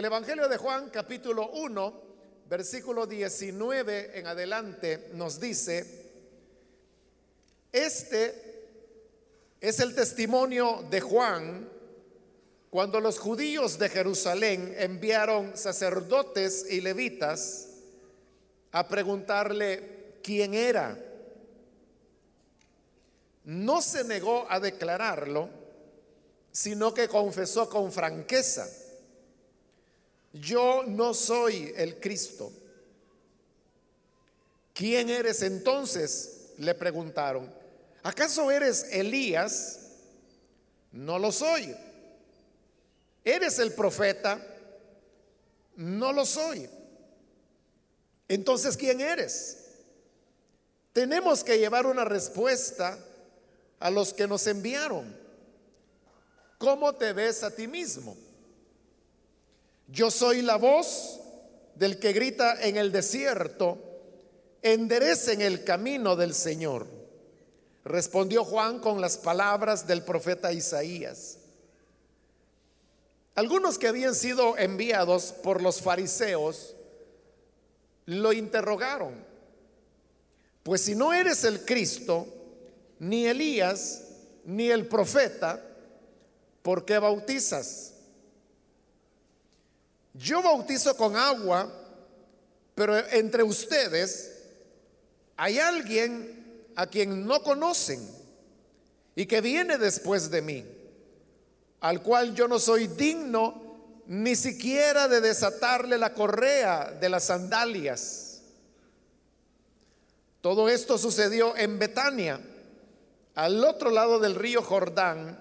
El Evangelio de Juan capítulo 1, versículo 19 en adelante nos dice, este es el testimonio de Juan cuando los judíos de Jerusalén enviaron sacerdotes y levitas a preguntarle quién era. No se negó a declararlo, sino que confesó con franqueza yo no soy el Cristo. ¿Quién eres entonces? Le preguntaron. ¿Acaso eres Elías? No lo soy. ¿Eres el profeta? No lo soy. Entonces, ¿quién eres? Tenemos que llevar una respuesta a los que nos enviaron. ¿Cómo te ves a ti mismo? Yo soy la voz del que grita en el desierto, enderecen el camino del Señor. Respondió Juan con las palabras del profeta Isaías. Algunos que habían sido enviados por los fariseos lo interrogaron. Pues si no eres el Cristo, ni Elías, ni el profeta, ¿por qué bautizas? Yo bautizo con agua, pero entre ustedes hay alguien a quien no conocen y que viene después de mí, al cual yo no soy digno ni siquiera de desatarle la correa de las sandalias. Todo esto sucedió en Betania, al otro lado del río Jordán,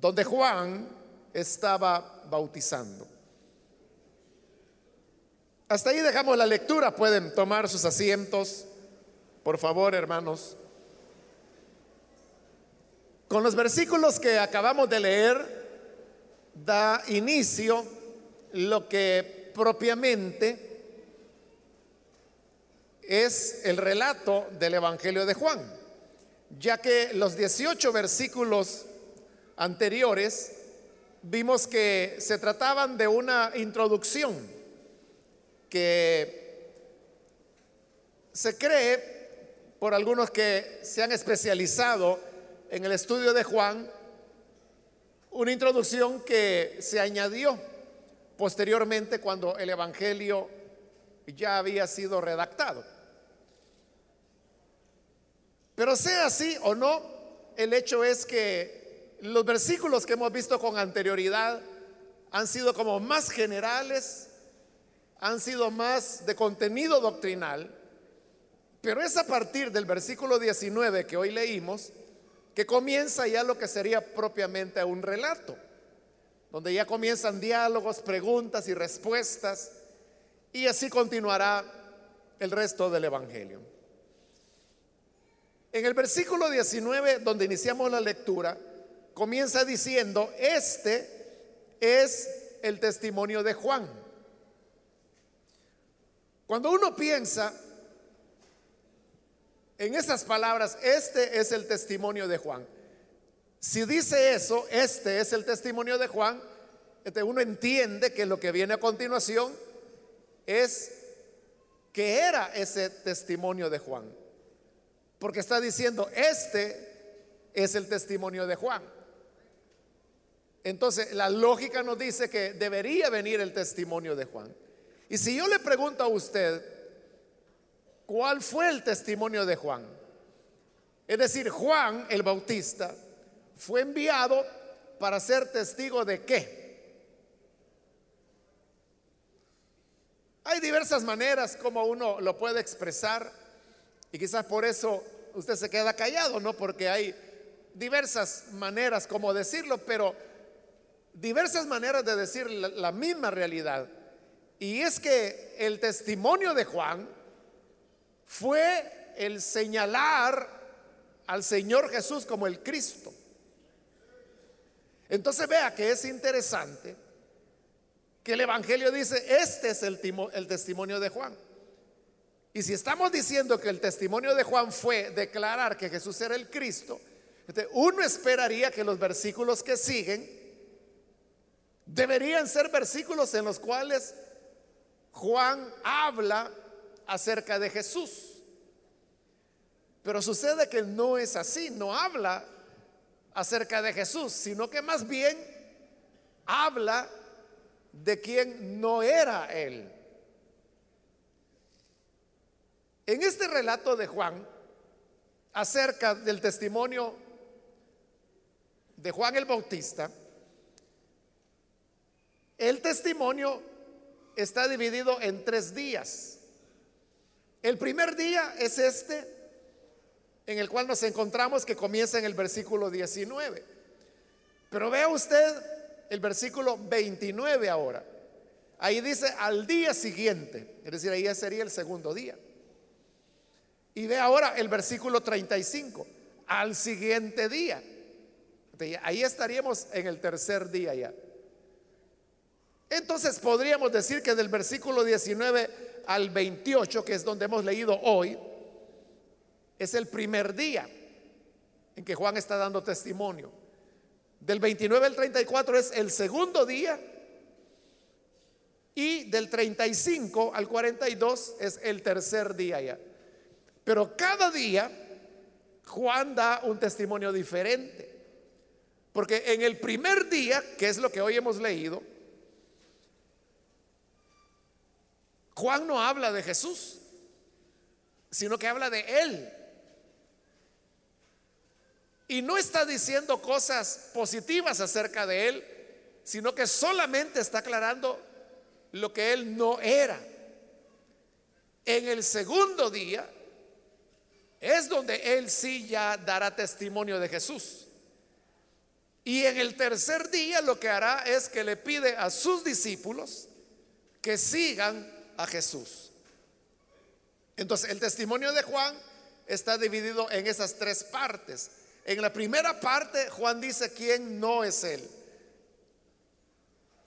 donde Juan estaba bautizando. Hasta ahí dejamos la lectura. Pueden tomar sus asientos, por favor, hermanos. Con los versículos que acabamos de leer, da inicio lo que propiamente es el relato del Evangelio de Juan, ya que los 18 versículos anteriores vimos que se trataban de una introducción que se cree por algunos que se han especializado en el estudio de Juan, una introducción que se añadió posteriormente cuando el Evangelio ya había sido redactado. Pero sea así o no, el hecho es que los versículos que hemos visto con anterioridad han sido como más generales, han sido más de contenido doctrinal, pero es a partir del versículo 19 que hoy leímos que comienza ya lo que sería propiamente un relato, donde ya comienzan diálogos, preguntas y respuestas, y así continuará el resto del Evangelio. En el versículo 19, donde iniciamos la lectura, comienza diciendo, este es el testimonio de Juan. Cuando uno piensa en esas palabras, este es el testimonio de Juan. Si dice eso, este es el testimonio de Juan, este, uno entiende que lo que viene a continuación es que era ese testimonio de Juan. Porque está diciendo, este es el testimonio de Juan. Entonces, la lógica nos dice que debería venir el testimonio de Juan. Y si yo le pregunto a usted, ¿cuál fue el testimonio de Juan? Es decir, Juan el Bautista fue enviado para ser testigo de qué? Hay diversas maneras como uno lo puede expresar y quizás por eso usted se queda callado, ¿no? Porque hay diversas maneras como decirlo, pero diversas maneras de decir la, misma realidad. Y es que el testimonio de Juan fue el señalar al Señor Jesús como el Cristo. Entonces vea que es interesante que el Evangelio dice, este es el, testimonio de Juan. Y si estamos diciendo que el testimonio de Juan fue declarar que Jesús era el Cristo, uno esperaría que los versículos que siguen deberían ser versículos en los cuales Juan habla acerca de Jesús. Pero sucede que no es así, no habla acerca de Jesús, sino que más bien habla de quien no era él. En este relato de Juan, acerca del testimonio de Juan el Bautista, el testimonio está dividido en tres días. El primer día es este, en el cual nos encontramos que comienza en el versículo 19. Pero vea usted el versículo 29 ahora. Ahí dice al día siguiente, es decir, ahí sería el segundo día. Y ve ahora el versículo 35, al siguiente día. Ahí estaríamos en el tercer día ya. Entonces podríamos decir que del versículo 19 al 28, que es donde hemos leído hoy, es el primer día en que Juan está dando testimonio. Del 29 al 34 es el segundo día y del 35 al 42 es el tercer día ya. Pero cada día Juan da un testimonio diferente. Porque en el primer día, que es lo que hoy hemos leído, Juan no habla de Jesús, sino que habla de Él. Y no está diciendo cosas positivas acerca de Él, sino que solamente está aclarando lo que Él no era. En el segundo día es donde Él sí ya dará testimonio de Jesús. Y en el tercer día lo que hará es que le pide a sus discípulos que sigan a Jesús. Entonces, el testimonio de Juan está dividido en esas tres partes. En la primera parte, Juan dice quién no es él.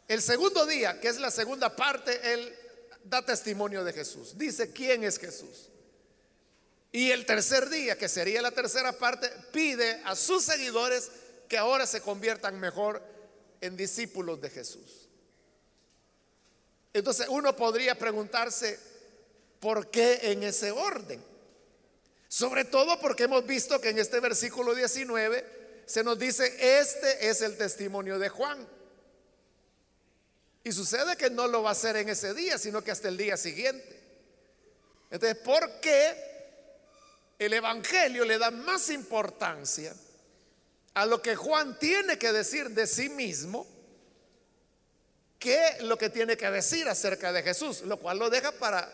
El segundo día, que es la segunda parte, él da testimonio de Jesús. Dice quién es Jesús. Y el tercer día, que sería la tercera parte, pide a sus seguidores que ahora se conviertan mejor en discípulos de Jesús. Entonces uno podría preguntarse, ¿por qué en ese orden? Sobre todo porque hemos visto que en este versículo 19 se nos dice, este es el testimonio de Juan. Y sucede que no lo va a hacer en ese día, sino que hasta el día siguiente. Entonces, ¿por qué el Evangelio le da más importancia a lo que Juan tiene que decir de sí mismo? Qué lo que tiene que decir acerca de Jesús, lo cual lo deja para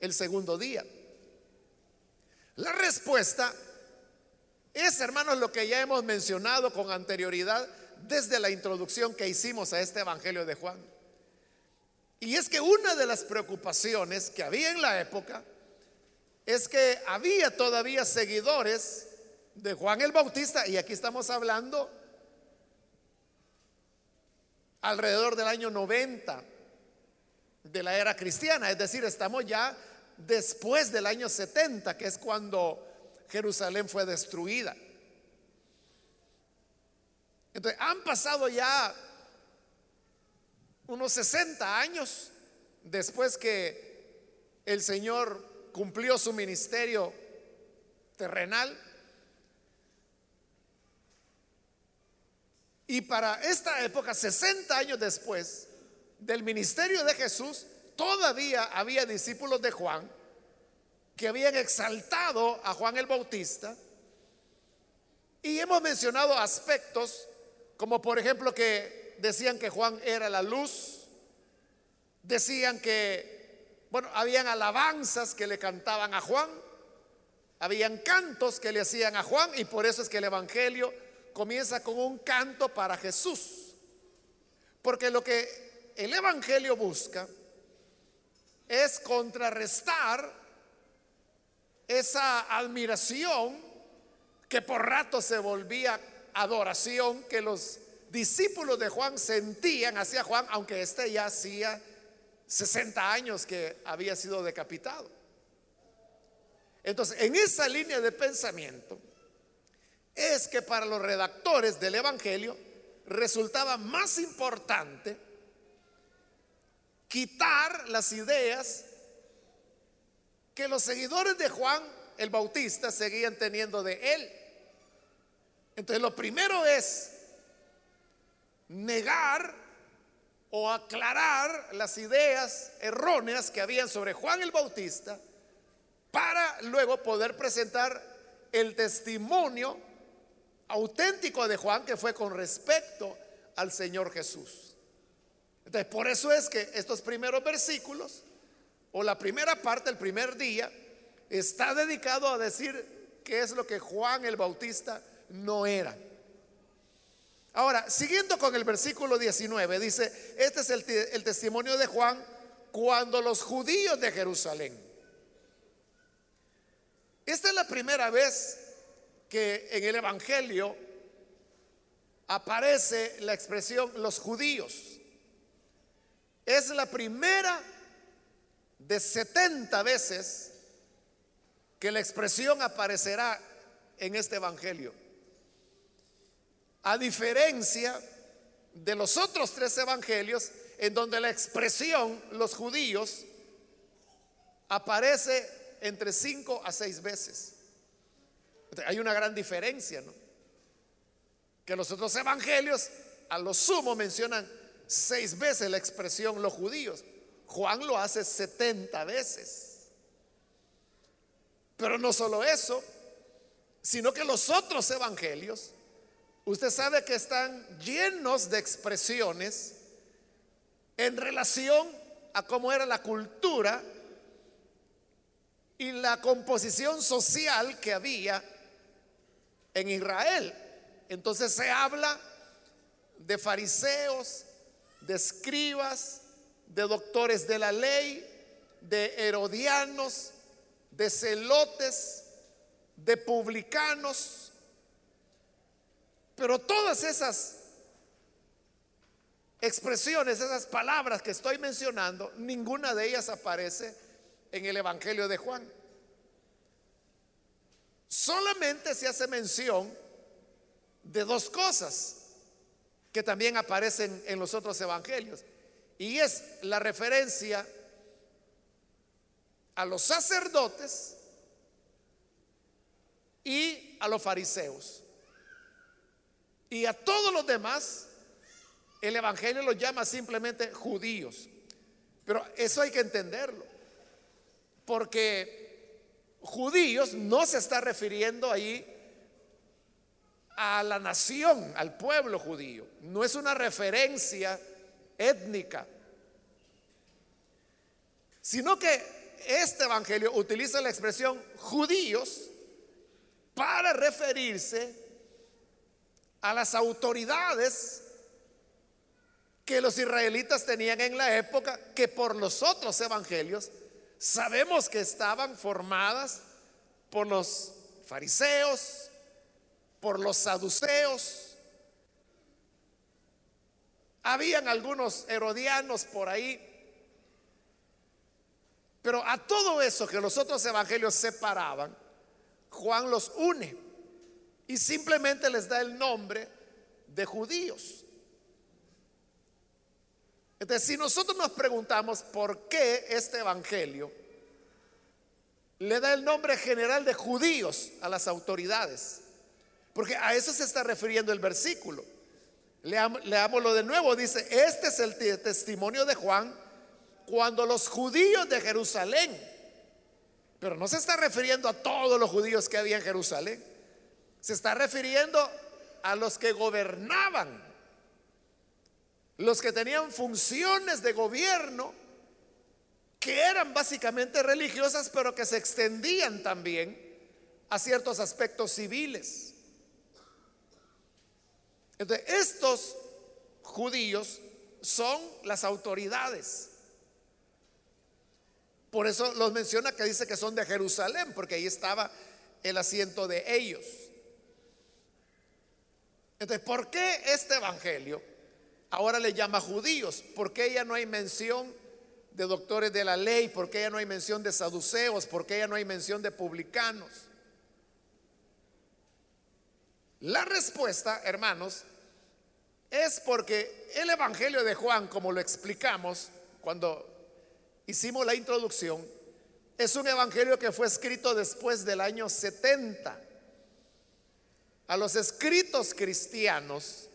el segundo día. La respuesta es, hermanos, lo que ya hemos mencionado con anterioridad desde la introducción que hicimos a este Evangelio de Juan. Y es que una de las preocupaciones que había en la época es que había todavía seguidores de Juan el Bautista, y aquí estamos hablando alrededor del año 90 de la era cristiana, es decir, estamos ya después del año 70, que es cuando Jerusalén fue destruida. Entonces, han pasado ya unos 60 años después que el Señor cumplió su ministerio terrenal. Y para esta época, 60 años después del ministerio de Jesús, todavía había discípulos de Juan que habían exaltado a Juan el Bautista. Y hemos mencionado aspectos como por ejemplo que decían que Juan era la luz, decían que, bueno, habían alabanzas que le cantaban a Juan, habían cantos que le hacían a Juan y por eso es que el Evangelio comienza con un canto para Jesús. Porque lo que el Evangelio busca es contrarrestar esa admiración que por rato se volvía adoración que los discípulos de Juan sentían hacia Juan, aunque éste ya hacía 60 años que había sido decapitado. Entonces, en esa línea de pensamiento, es que para los redactores del Evangelio resultaba más importante quitar las ideas que los seguidores de Juan el Bautista seguían teniendo de él. Entonces lo primero es negar o aclarar las ideas erróneas que habían sobre Juan el Bautista para luego poder presentar el testimonio auténtico de Juan que fue con respecto al Señor Jesús. Entonces, por eso es que estos primeros versículos, o la primera parte, el primer día, está dedicado a decir qué es lo que Juan el Bautista no era. Ahora, siguiendo con el versículo 19, dice, este es el, el testimonio de Juan cuando los judíos de Jerusalén. Esta es la primera vez que en el Evangelio aparece la expresión los judíos. Es la primera de 70 veces que la expresión aparecerá en este Evangelio. A diferencia de los otros tres Evangelios, en donde la expresión los judíos aparece entre cinco a seis veces. Hay una gran diferencia, ¿no? Que los otros evangelios a lo sumo mencionan seis veces la expresión los judíos. Juan lo hace 70 veces. Pero no solo eso, sino que los otros evangelios, usted sabe que están llenos de expresiones en relación a cómo era la cultura y la composición social que había en Israel. Entonces se habla de fariseos, de escribas, de doctores de la ley, de herodianos, de celotes, de publicanos. Pero todas esas expresiones, esas palabras que estoy mencionando, ninguna de ellas aparece en el Evangelio de Juan. Solamente se hace mención de dos cosas que también aparecen en los otros evangelios. Y es la referencia a los sacerdotes y a los fariseos. Y a todos los demás, el Evangelio los llama simplemente judíos. Pero eso hay que entenderlo. Porque judíos no se está refiriendo ahí a la nación, al pueblo judío. No es una referencia étnica, sino que este evangelio utiliza la expresión judíos para referirse a las autoridades que los israelitas tenían en la época, que por los otros evangelios sabemos que estaban formadas por los fariseos, por los saduceos. Habían algunos herodianos por ahí. Pero a todo eso que los otros evangelios separaban, Juan los une y simplemente les da el nombre de judíos. Entonces, si nosotros nos preguntamos por qué este evangelio le da el nombre general de judíos a las autoridades, porque a eso se está refiriendo el versículo. Leámoslo de nuevo. Dice, este es el testimonio de Juan cuando los judíos de Jerusalén, pero no se está refiriendo a todos los judíos que había en Jerusalén, se está refiriendo a los que gobernaban, los que tenían funciones de gobierno, que eran básicamente religiosas, pero que se extendían también a ciertos aspectos civiles. Entonces, estos judíos son las autoridades. Por eso los menciona que dice que son de Jerusalén, porque ahí estaba el asiento de ellos. Entonces, ¿por qué este evangelio ahora le llama judíos? ¿Por qué ya no hay mención de doctores de la ley? ¿Por qué ya no hay mención de saduceos? ¿Por qué ya no hay mención de publicanos? La respuesta, hermanos, es porque el Evangelio de Juan, como lo explicamos cuando hicimos la introducción, es un evangelio que fue escrito después del año 70. A los escritos cristianos,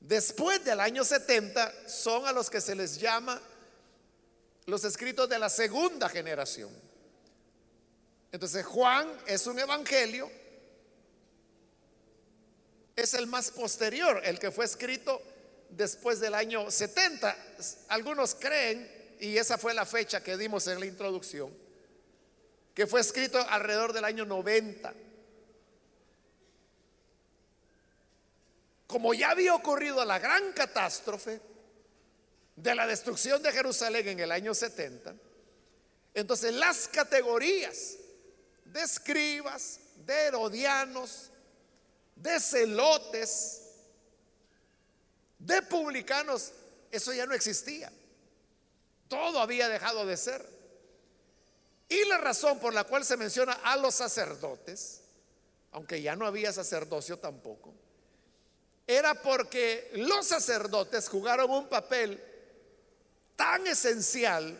después del año 70, son a los que se les llama los escritos de la segunda generación. Entonces Juan es un evangelio, es el más posterior, el que fue escrito después del año 70. Algunos creen, y esa fue la fecha que dimos en la introducción, que fue escrito alrededor del año 90. Como ya había ocurrido la gran catástrofe de la destrucción de Jerusalén en el año 70, entonces las categorías de escribas, de herodianos, de celotes, de publicanos, eso ya no existía. Todo había dejado de ser. Y la razón por la cual se menciona a los sacerdotes, aunque ya no había sacerdocio tampoco, era porque los sacerdotes jugaron un papel tan esencial,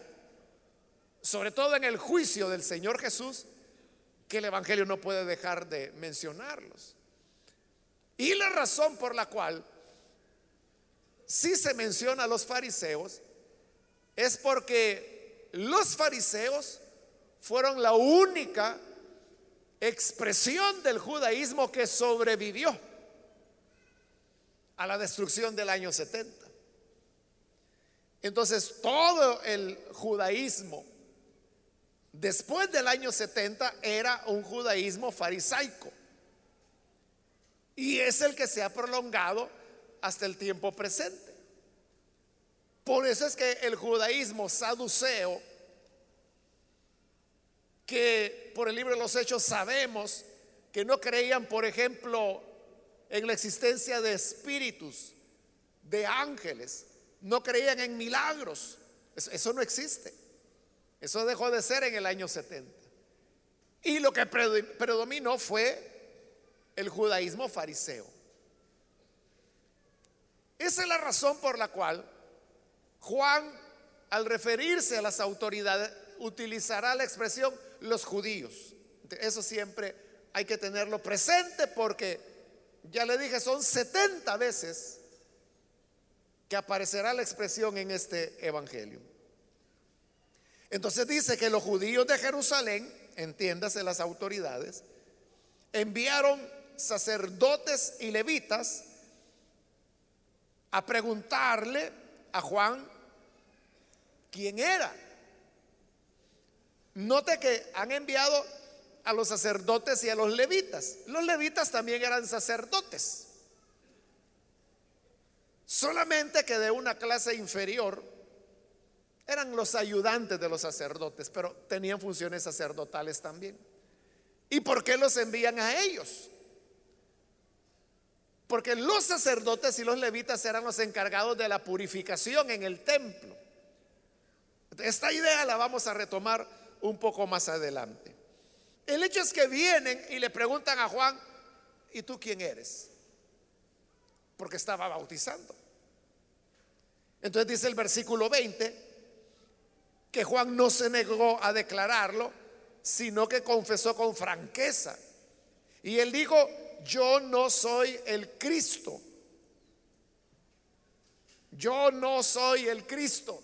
sobre todo en el juicio del Señor Jesús, que el Evangelio no puede dejar de mencionarlos. Y la razón por la cual si se menciona a los fariseos es porque los fariseos fueron la única expresión del judaísmo que sobrevivió a la destrucción del año 70. Entonces todo el judaísmo después del año 70 era un judaísmo farisaico. Y es el que se ha prolongado hasta el tiempo presente. Por eso es que el judaísmo saduceo, que por el libro de los hechos sabemos que no creían, por ejemplo, en la existencia de espíritus, de ángeles, no creían en milagros. Eso, no existe. Eso dejó de ser en el año 70. Y lo que predominó fue el judaísmo fariseo. Esa es la razón por la cual Juan, al referirse a las autoridades, utilizará la expresión los judíos. Eso siempre hay que tenerlo presente porque, ya le dije, son 70 veces que aparecerá la expresión en este Evangelio. Entonces dice que los judíos de Jerusalén, entiéndase las autoridades, enviaron sacerdotes y levitas a preguntarle a Juan quién era. Note que han enviado a los sacerdotes y a los levitas. Los levitas también eran sacerdotes. Solamente que de una clase inferior eran los ayudantes de los sacerdotes, pero tenían funciones sacerdotales también. ¿Y por qué los envían a ellos? Porque los sacerdotes y los levitas eran los encargados de la purificación en el templo. Esta idea la vamos a retomar un poco más adelante. El hecho es que vienen y le preguntan a Juan, ¿y tú quién eres? Porque estaba bautizando. Entonces dice el versículo 20 que Juan no se negó a declararlo, sino que confesó con franqueza. Y él dijo, yo no soy el Cristo. Yo no soy el Cristo.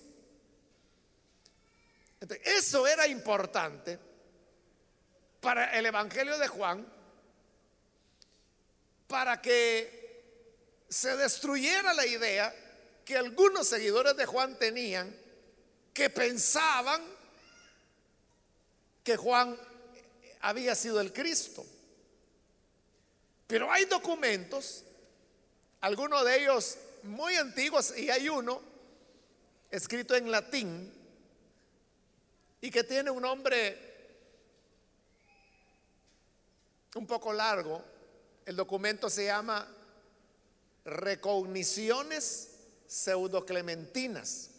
eso era importante para el Evangelio de Juan, para que se destruyera la idea que algunos seguidores de Juan tenían, que pensaban que Juan había sido el Cristo. Pero hay documentos, algunos de ellos muy antiguos, y hay uno escrito en latín y que tiene un nombre un poco largo. El documento se llama Recogniciones pseudoclementinas.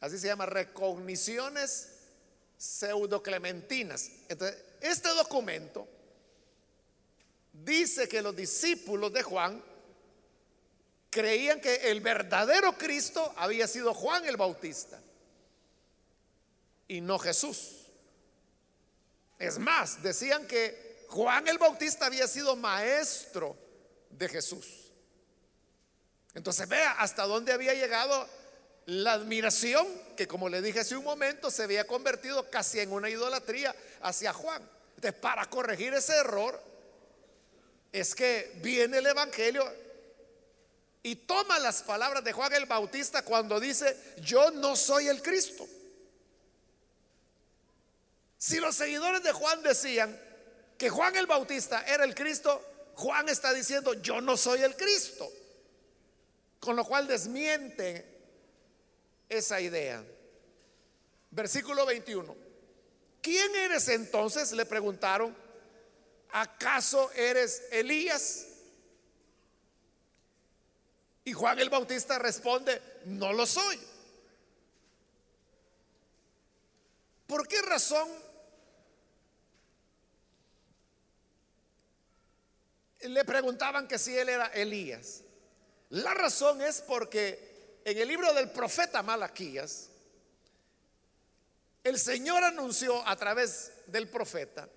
Así se llama, recogniciones pseudoclementinas. Entonces, este documento dice que los discípulos de Juan creían que el verdadero Cristo había sido Juan el Bautista y no Jesús. Es más, decían que Juan el Bautista había sido maestro de Jesús. Entonces vea hasta dónde había llegado la admiración que como le dije hace un momento se había convertido casi en una idolatría hacia Juan. Entonces para corregir ese error es que viene el Evangelio y toma las palabras de Juan el Bautista cuando dice, yo no soy el Cristo. Si los seguidores de Juan decían que Juan el Bautista era el Cristo, Juan está diciendo, yo no soy el Cristo. Con lo cual desmiente esa idea. Versículo 21. ¿Quién eres entonces? Le preguntaron. ¿Acaso eres Elías? Y Juan el Bautista responde, no lo soy. ¿Por qué razón le preguntaban que si él era Elías? La razón es porque en el libro del profeta Malaquías, el Señor anunció a través del profeta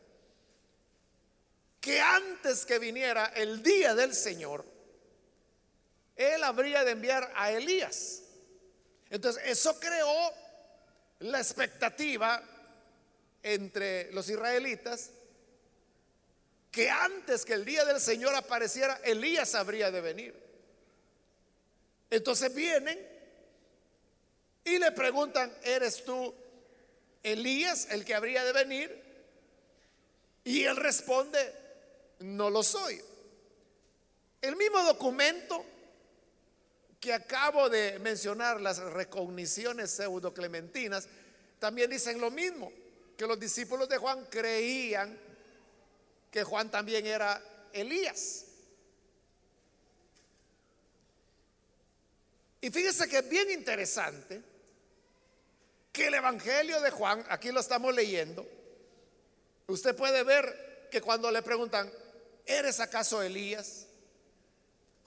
que antes que viniera el día del Señor, él habría de enviar a Elías. Entonces, eso creó la expectativa entre los israelitas que antes que el día del Señor apareciera, Elías habría de venir. Entonces vienen y le preguntan, ¿eres tú Elías el que habría de venir? Y él responde, no lo soy. El mismo documento que acabo de mencionar, las recogniciones pseudo-clementinas, también dicen lo mismo, que los discípulos de Juan creían que Juan también era Elías. Y fíjese que es bien interesante que el Evangelio de Juan, aquí lo estamos leyendo, usted puede ver que cuando le preguntan, ¿eres acaso Elías?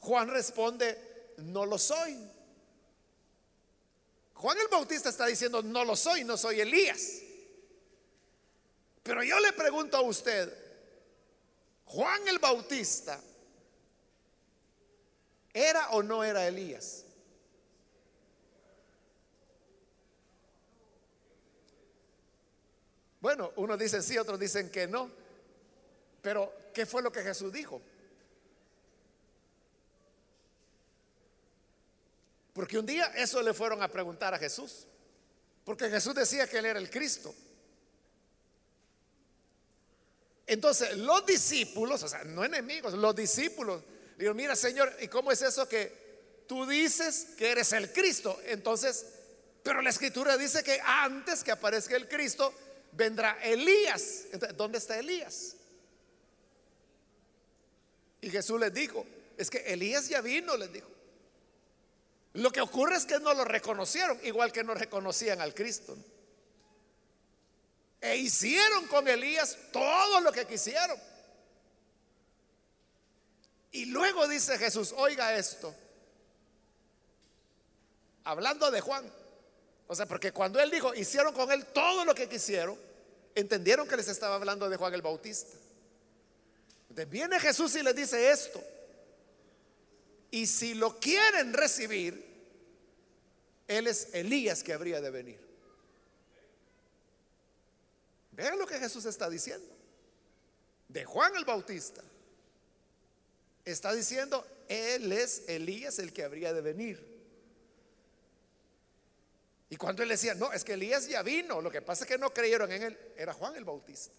Juan responde, no lo soy. Juan el Bautista está diciendo, no lo soy, no soy Elías. Pero yo le pregunto a usted, Juan el Bautista, ¿era o no era Elías? Bueno, unos dicen sí, otros dicen que no. Pero, ¿qué fue lo que Jesús dijo? Porque un día eso le fueron a preguntar a Jesús. Porque Jesús decía que él era el Cristo. Entonces los discípulos, o sea, no enemigos, los discípulos, dijeron, mira Señor, ¿y cómo es eso que tú dices que eres el Cristo? Entonces, pero la escritura dice que antes que aparezca el Cristo, vendrá Elías. Entonces, ¿dónde está Elías? Y Jesús les dijo, es que Elías ya vino, les dijo. Lo que ocurre es que no lo reconocieron, igual que no reconocían al Cristo. E hicieron con Elías todo lo que quisieron. Y luego dice Jesús, oiga esto, hablando de Juan. O sea, porque cuando él dijo, hicieron con él todo lo que quisieron, entendieron que les estaba hablando de Juan el Bautista. Entonces viene Jesús y les dice esto. Y si lo quieren recibir, Él es Elías que habría de venir. Vean lo que Jesús está diciendo. De Juan el Bautista. Está diciendo, Él es Elías el que habría de venir. Y cuando él decía, no, es que Elías ya vino, lo que pasa es que no creyeron en él, era Juan el Bautista.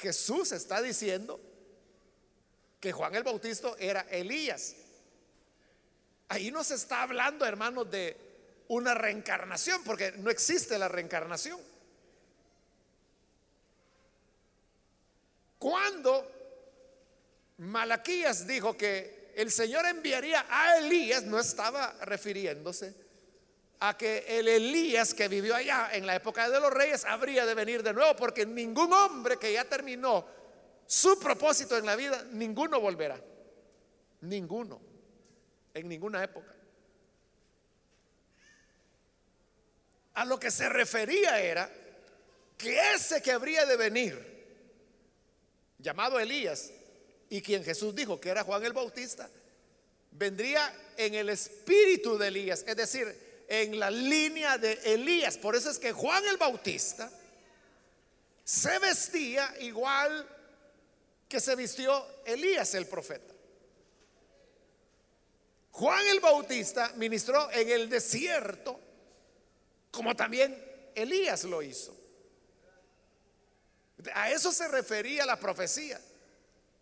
Jesús está diciendo que Juan el Bautista era Elías. Ahí no se está hablando, hermanos, de una reencarnación, porque no existe la reencarnación. Cuando Malaquías dijo que el Señor enviaría a Elías, no estaba refiriéndose a que el Elías que vivió allá en la época de los reyes habría de venir de nuevo, porque ningún hombre que ya terminó su propósito en la vida, ninguno volverá. Ninguno. En ninguna época. A lo que se refería era que ese que habría de venir, llamado Elías, y quien Jesús dijo que era Juan el Bautista, vendría en el espíritu de Elías, es decir, en la línea de Elías. Por eso es que Juan el Bautista se vestía igual que se vistió Elías el profeta. Juan el Bautista ministró en el desierto, como también Elías lo hizo. A eso se refería la profecía,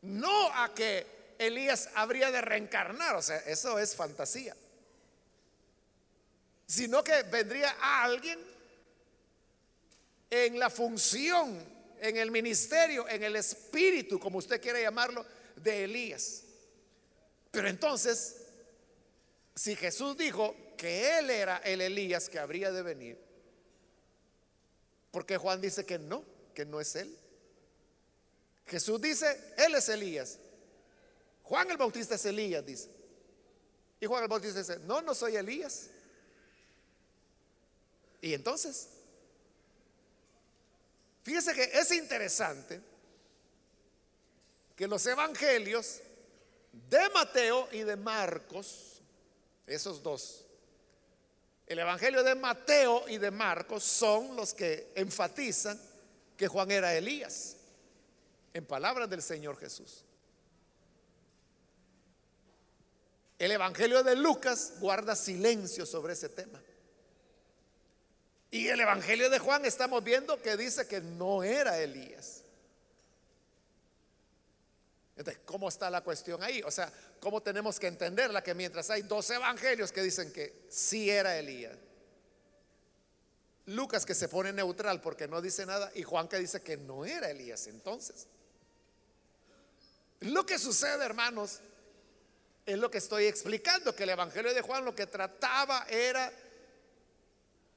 no a que Elías habría de reencarnar, o sea, eso es fantasía, sino que vendría a alguien en la función, en el ministerio, en el espíritu, como usted quiera llamarlo, de Elías. Pero entonces, si Jesús dijo que él era el Elías que habría de venir, porque Juan dice que no, que no es él. Jesús dice, él es Elías. Juan el Bautista es Elías, dice. Y Juan el Bautista dice, no, no soy Elías. Y entonces, fíjese que es interesante que los evangelios de Mateo y de Marcos, esos dos, el evangelio de Mateo y de Marcos son los que enfatizan que Juan era Elías, en palabras del Señor Jesús. El Evangelio de Lucas guarda silencio sobre ese tema. Y el Evangelio de Juan estamos viendo que dice que no era Elías. Entonces, ¿cómo está la cuestión ahí? O sea, ¿cómo tenemos que entenderla? Que mientras hay dos evangelios que dicen que sí era Elías, Lucas que se pone neutral porque no dice nada y Juan que dice que no era Elías entonces. Lo que sucede, hermanos, es lo que estoy explicando, que el Evangelio de Juan lo que trataba era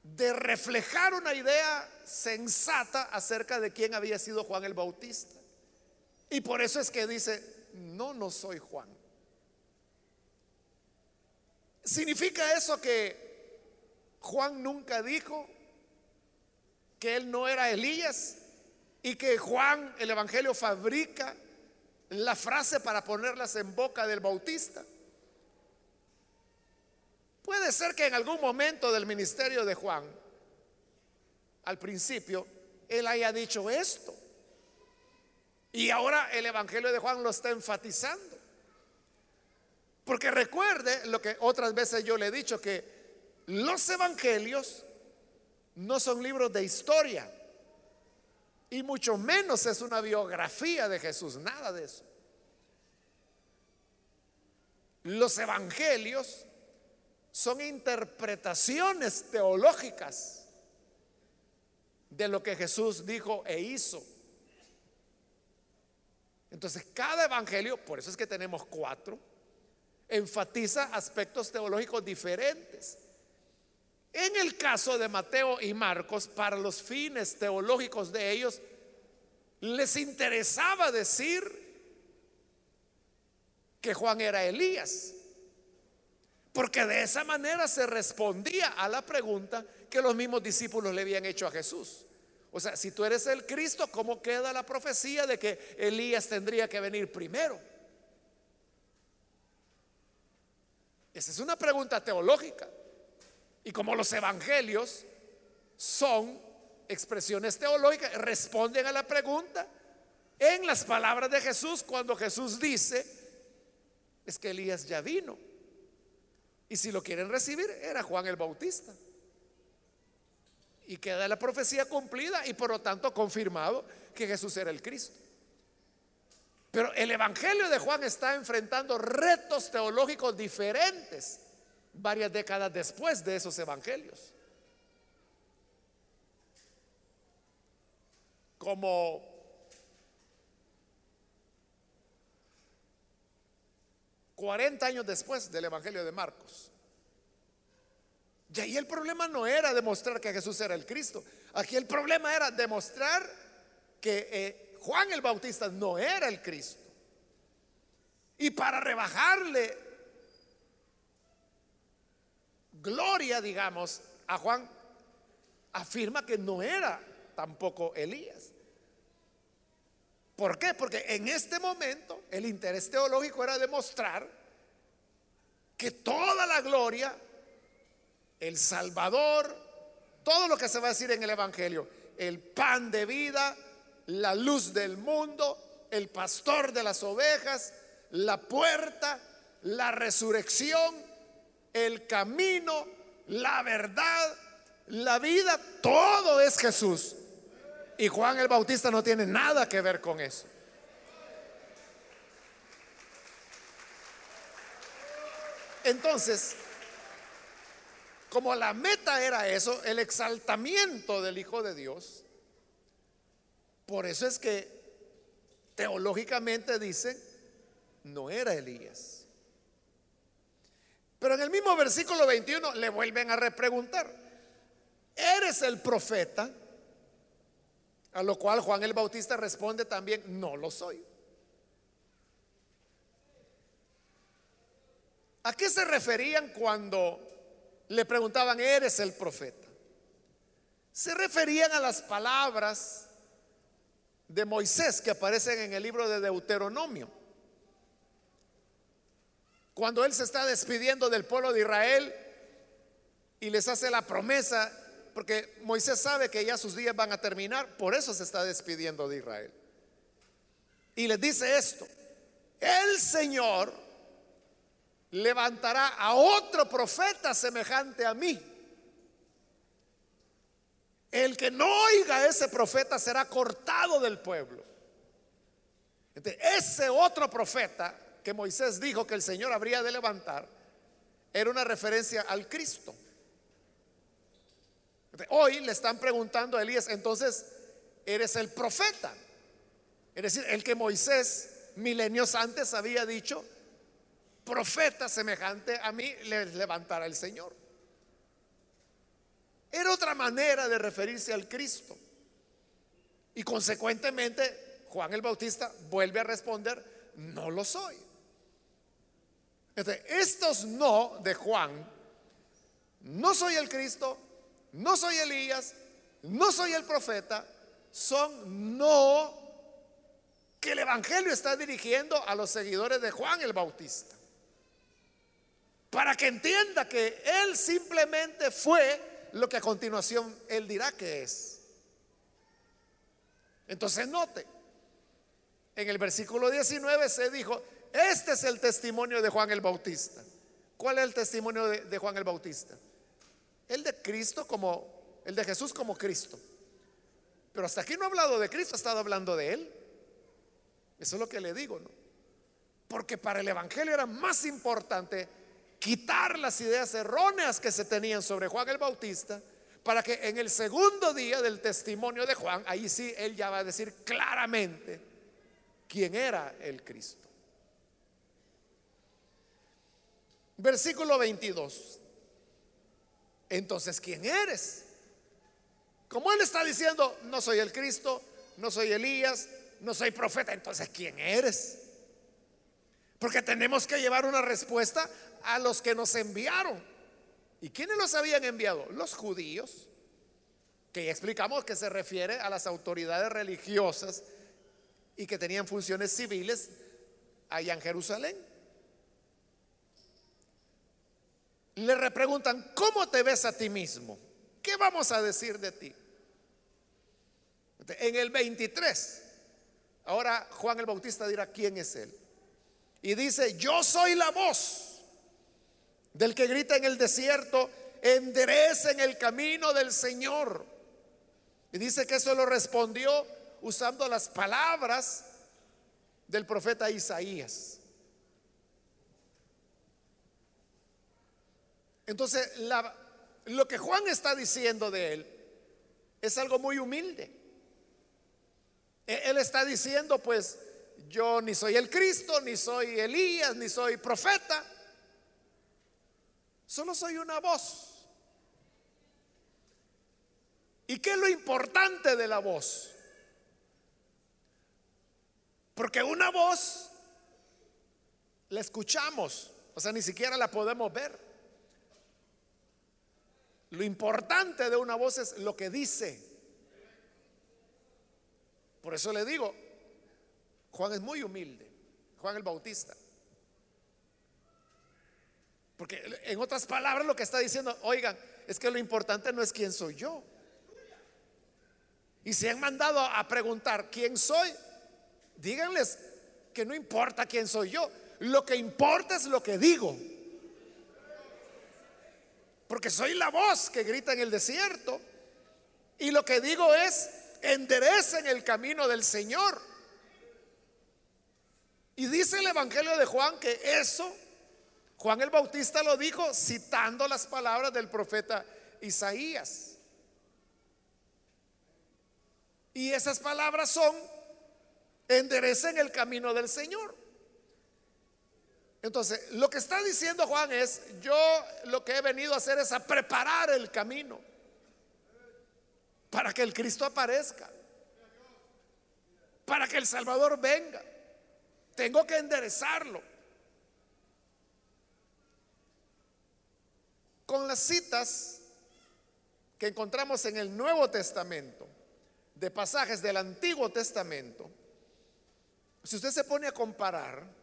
de reflejar una idea sensata acerca de quién había sido Juan el Bautista. Y por eso es que dice, no, no soy Juan. ¿Significa eso que Juan nunca dijo que él no era Elías y que Juan, el Evangelio, fabrica la frase para ponerlas en boca del bautista. Puede ser que en algún momento del ministerio de Juan, al principio, él haya dicho esto. Y ahora el Evangelio de Juan lo está enfatizando. Porque recuerde lo que otras veces yo le he dicho, que los evangelios no son libros de historia. Y mucho menos es una biografía de Jesús, nada de eso. Los evangelios son interpretaciones teológicas de lo que Jesús dijo e hizo. Entonces, cada evangelio, por eso es que tenemos cuatro, enfatiza aspectos teológicos diferentes. En el caso de Mateo y Marcos, para los fines teológicos de ellos, les interesaba decir que Juan era Elías, porque de esa manera se respondía a la pregunta que los mismos discípulos le habían hecho a Jesús. O sea, si tú eres el Cristo, ¿cómo queda la profecía de que Elías tendría que venir primero? Esa es una pregunta teológica. Y como los evangelios son expresiones teológicas, responden a la pregunta en las palabras de Jesús cuando Jesús dice, es que Elías ya vino. Y si lo quieren recibir, era Juan el Bautista. Y queda la profecía cumplida y por lo tanto confirmado que Jesús era el Cristo. Pero el Evangelio de Juan está enfrentando retos teológicos diferentes varias décadas después de esos evangelios. Como cuarenta años después del evangelio de Marcos. Y ahí el problema no era demostrar que Jesús era el Cristo. Aquí el problema era demostrar que eh, Juan el Bautista no era el Cristo. Y para rebajarle gloria, digamos, a Juan, afirma que no era tampoco Elías. ¿Por qué? Porque en este momento el interés teológico era demostrar que toda la gloria, el Salvador, todo lo que se va a decir en el Evangelio, el pan de vida, la luz del mundo, el pastor de las ovejas, la puerta, la resurrección, el camino, la verdad, la vida, todo es Jesús. Y Juan el Bautista no tiene nada que ver con eso. Entonces, como la meta era eso, el exaltamiento del Hijo de Dios, por eso es que teológicamente dicen, no era Elías. Pero en el mismo versículo 21 le vuelven a repreguntar, ¿eres el profeta? A lo cual Juan el Bautista responde también, no lo soy. ¿A qué se referían cuando le preguntaban, ¿eres el profeta? Se referían a las palabras de Moisés que aparecen en el libro de Deuteronomio. Cuando él se está despidiendo del pueblo de Israel y les hace la promesa, porque Moisés sabe que ya sus días van a terminar, por eso se está despidiendo de Israel. Y les dice esto, el Señor levantará a otro profeta semejante a mí. El que no oiga a ese profeta será cortado del pueblo. ese otro profeta que Moisés dijo que el Señor habría de levantar era una referencia al Cristo. Hoy le están preguntando a Elías, entonces, eres el profeta. Es decir, el que Moisés milenios antes había dicho, profeta semejante a mí le levantará el Señor. Era otra manera de referirse al Cristo. Y consecuentemente, Juan el Bautista vuelve a responder, no lo soy estos no de Juan, no soy el Cristo, no soy Elías, no soy el profeta, son no que el Evangelio está dirigiendo a los seguidores de Juan el Bautista. Para que entienda que Él simplemente fue lo que a continuación Él dirá que es. Entonces note, en el versículo 19 se dijo, este es el testimonio de Juan el Bautista. ¿Cuál es el testimonio de, Juan el Bautista? El de Cristo como, el de Jesús como Cristo. Pero hasta aquí no ha hablado de Cristo, ha estado hablando de Él. Eso es lo que le digo, ¿no? Porque para el Evangelio era más importante quitar las ideas erróneas que se tenían sobre Juan el Bautista, para que en el segundo día del testimonio de Juan, ahí sí él ya va a decir claramente quién era el Cristo. Versículo 22. Entonces, ¿quién eres? Como él está diciendo, no soy el Cristo, no soy Elías, no soy profeta, entonces, ¿quién eres? Porque tenemos que llevar una respuesta a los que nos enviaron. ¿Y quiénes los habían enviado? Los judíos, que ya explicamos que se refiere a las autoridades religiosas y que tenían funciones civiles allá en Jerusalén. Le repreguntan, ¿cómo te ves a ti mismo? ¿Qué vamos a decir de ti? En el 23, ahora Juan el Bautista dirá, ¿quién es él? Y dice, yo soy la voz del que grita en el desierto, enderecen el camino del Señor. Y dice que eso lo respondió usando las palabras del profeta Isaías. Entonces, lo que Juan está diciendo de él es algo muy humilde. E, él está diciendo, pues, yo ni soy el Cristo, ni soy Elías, ni soy profeta. Solo soy una voz. ¿Y qué es lo importante de la voz? Porque una voz la escuchamos, o sea, ni siquiera la podemos ver. Lo importante de una voz es lo que dice. Por eso le digo, Juan es muy humilde, Juan el Bautista. Porque en otras palabras lo que está diciendo, oigan, es que lo importante no es quién soy yo. Y si han mandado a preguntar quién soy, díganles que no importa quién soy yo, lo que importa es lo que digo. Porque soy la voz que grita en el desierto. Y lo que digo es, enderecen el camino del Señor. Y dice el Evangelio de Juan que eso, Juan el Bautista lo dijo citando las palabras del profeta Isaías. Y esas palabras son, enderecen el camino del Señor. Entonces, lo que está diciendo Juan es, yo lo que he venido a hacer es a preparar el camino para que el Cristo aparezca, para que el Salvador venga. Tengo que enderezarlo. Con las citas que encontramos en el Nuevo Testamento, de pasajes del Antiguo Testamento, si usted se pone a comparar,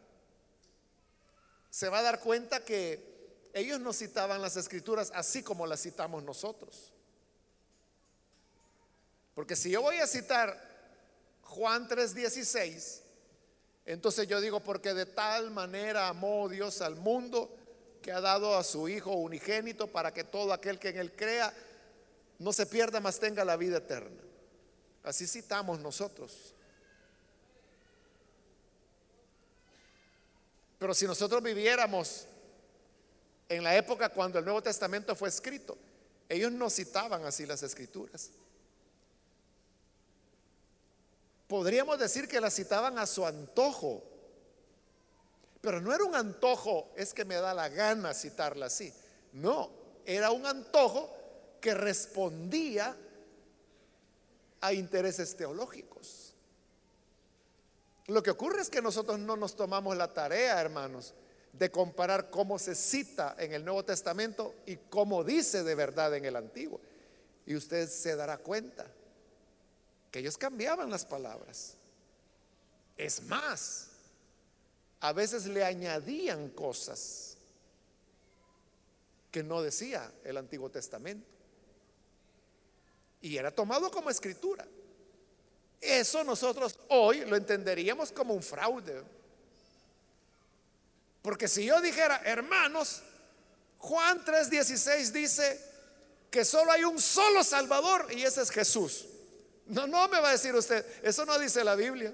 se va a dar cuenta que ellos no citaban las escrituras así como las citamos nosotros. Porque si yo voy a citar Juan 3:16, entonces yo digo, porque de tal manera amó Dios al mundo que ha dado a su Hijo unigénito para que todo aquel que en él crea no se pierda, mas tenga la vida eterna. Así citamos nosotros. Pero si nosotros viviéramos en la época cuando el Nuevo Testamento fue escrito, ellos no citaban así las escrituras. Podríamos decir que las citaban a su antojo, pero no era un antojo, es que me da la gana citarla así. No, era un antojo que respondía a intereses teológicos. Lo que ocurre es que nosotros no nos tomamos la tarea, hermanos, de comparar cómo se cita en el Nuevo Testamento y cómo dice de verdad en el Antiguo. Y usted se dará cuenta que ellos cambiaban las palabras. Es más, a veces le añadían cosas que no decía el Antiguo Testamento. Y era tomado como escritura. Eso nosotros hoy lo entenderíamos como un fraude. Porque si yo dijera, hermanos, Juan 3:16 dice que solo hay un solo Salvador y ese es Jesús. No, no me va a decir usted, eso no dice la Biblia.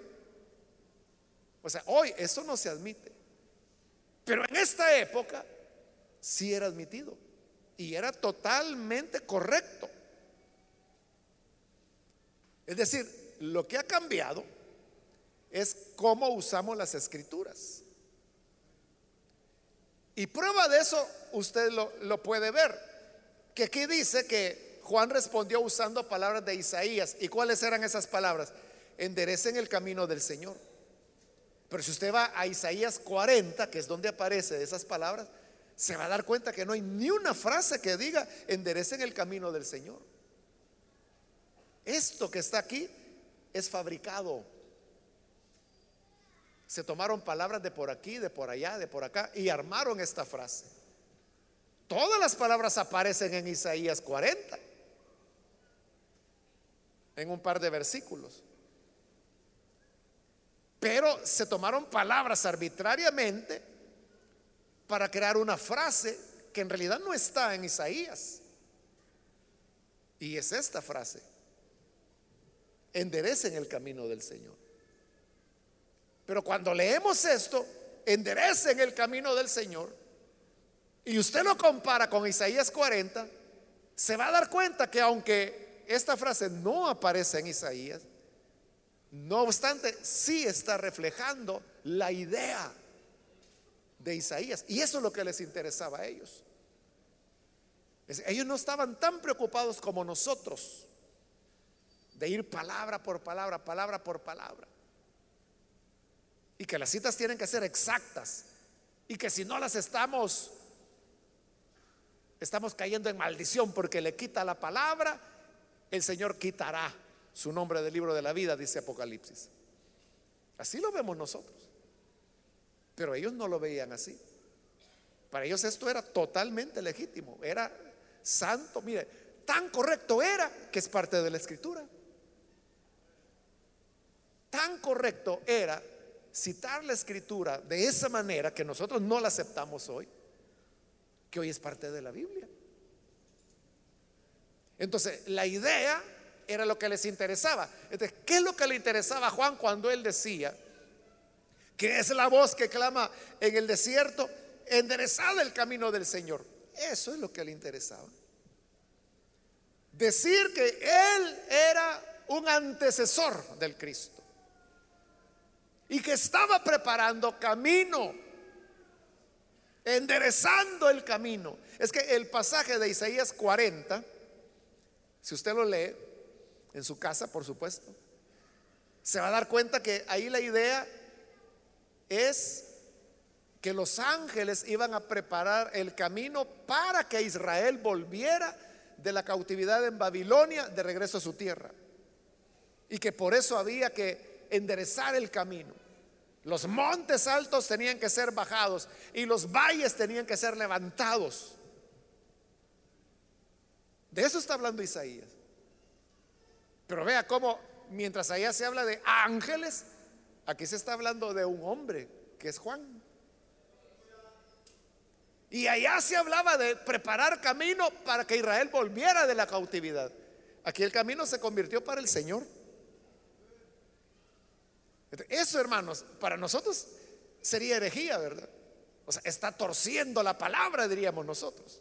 O sea, hoy eso no se admite. Pero en esta época sí era admitido y era totalmente correcto. Es decir, lo que ha cambiado es cómo usamos las escrituras. Y prueba de eso usted lo, puede ver, que aquí dice que Juan respondió usando palabras de Isaías. ¿Y cuáles eran esas palabras? Enderecen el camino del Señor. Pero si usted va a Isaías 40, que es donde aparecen esas palabras, se va a dar cuenta que no hay ni una frase que diga enderecen el camino del Señor. Esto que está aquí es fabricado. Se tomaron palabras de por aquí, de por allá, de por acá y armaron esta frase. Todas las palabras aparecen en Isaías 40, en un par de versículos. Pero se tomaron palabras arbitrariamente para crear una frase que en realidad no está en Isaías. Y es esta frase enderecen el camino del Señor. Pero cuando leemos esto, enderecen el camino del Señor, y usted lo compara con Isaías 40, se va a dar cuenta que aunque esta frase no aparece en Isaías, no obstante, sí está reflejando la idea de Isaías. Y eso es lo que les interesaba a ellos. Ellos no estaban tan preocupados como nosotros de ir palabra por palabra, palabra por palabra. y que las citas tienen que ser exactas y que si no las estamos estamos cayendo en maldición porque le quita la palabra, el Señor quitará su nombre del libro de la vida, dice Apocalipsis. Así lo vemos nosotros. Pero ellos no lo veían así. Para ellos esto era totalmente legítimo, era santo, mire, tan correcto era que es parte de la escritura. Tan correcto era citar la escritura de esa manera que nosotros no la aceptamos hoy, que hoy es parte de la Biblia. Entonces, la idea era lo que les interesaba. Entonces, ¿qué es lo que le interesaba a Juan cuando él decía que es la voz que clama en el desierto, enderezada el camino del Señor? Eso es lo que le interesaba. Decir que él era un antecesor del Cristo y que estaba preparando camino, enderezando el camino. Es que el pasaje de Isaías 40, si usted lo lee en su casa, por supuesto, se va a dar cuenta que ahí la idea es que los ángeles iban a preparar el camino para que Israel volviera de la cautividad en Babilonia de regreso a su tierra. Y que por eso había que enderezar el camino. Los montes altos tenían que ser bajados y los valles tenían que ser levantados. De eso está hablando Isaías. Pero vea cómo mientras allá se habla de ángeles, aquí se está hablando de un hombre que es Juan. Y allá se hablaba de preparar camino para que Israel volviera de la cautividad. Aquí el camino se convirtió para el Señor. Eso, hermanos, para nosotros sería herejía, ¿verdad? O sea, está torciendo la palabra, diríamos nosotros.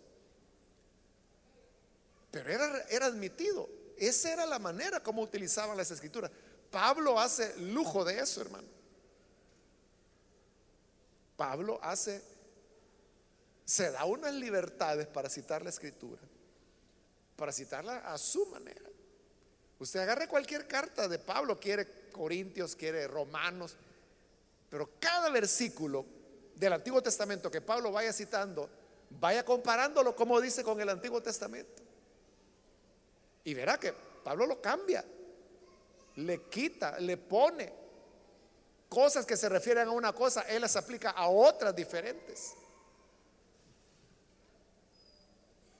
Pero era, era admitido. Esa era la manera como utilizaban las escrituras. Pablo hace lujo de eso, hermano. Pablo hace se da unas libertades para citar la escritura, para citarla a su manera. Usted agarre cualquier carta de Pablo, quiere Corintios, quiere Romanos, pero cada versículo del Antiguo Testamento que Pablo vaya citando, vaya comparándolo como dice con el Antiguo Testamento. Y verá que Pablo lo cambia, le quita, le pone cosas que se refieren a una cosa, él las aplica a otras diferentes.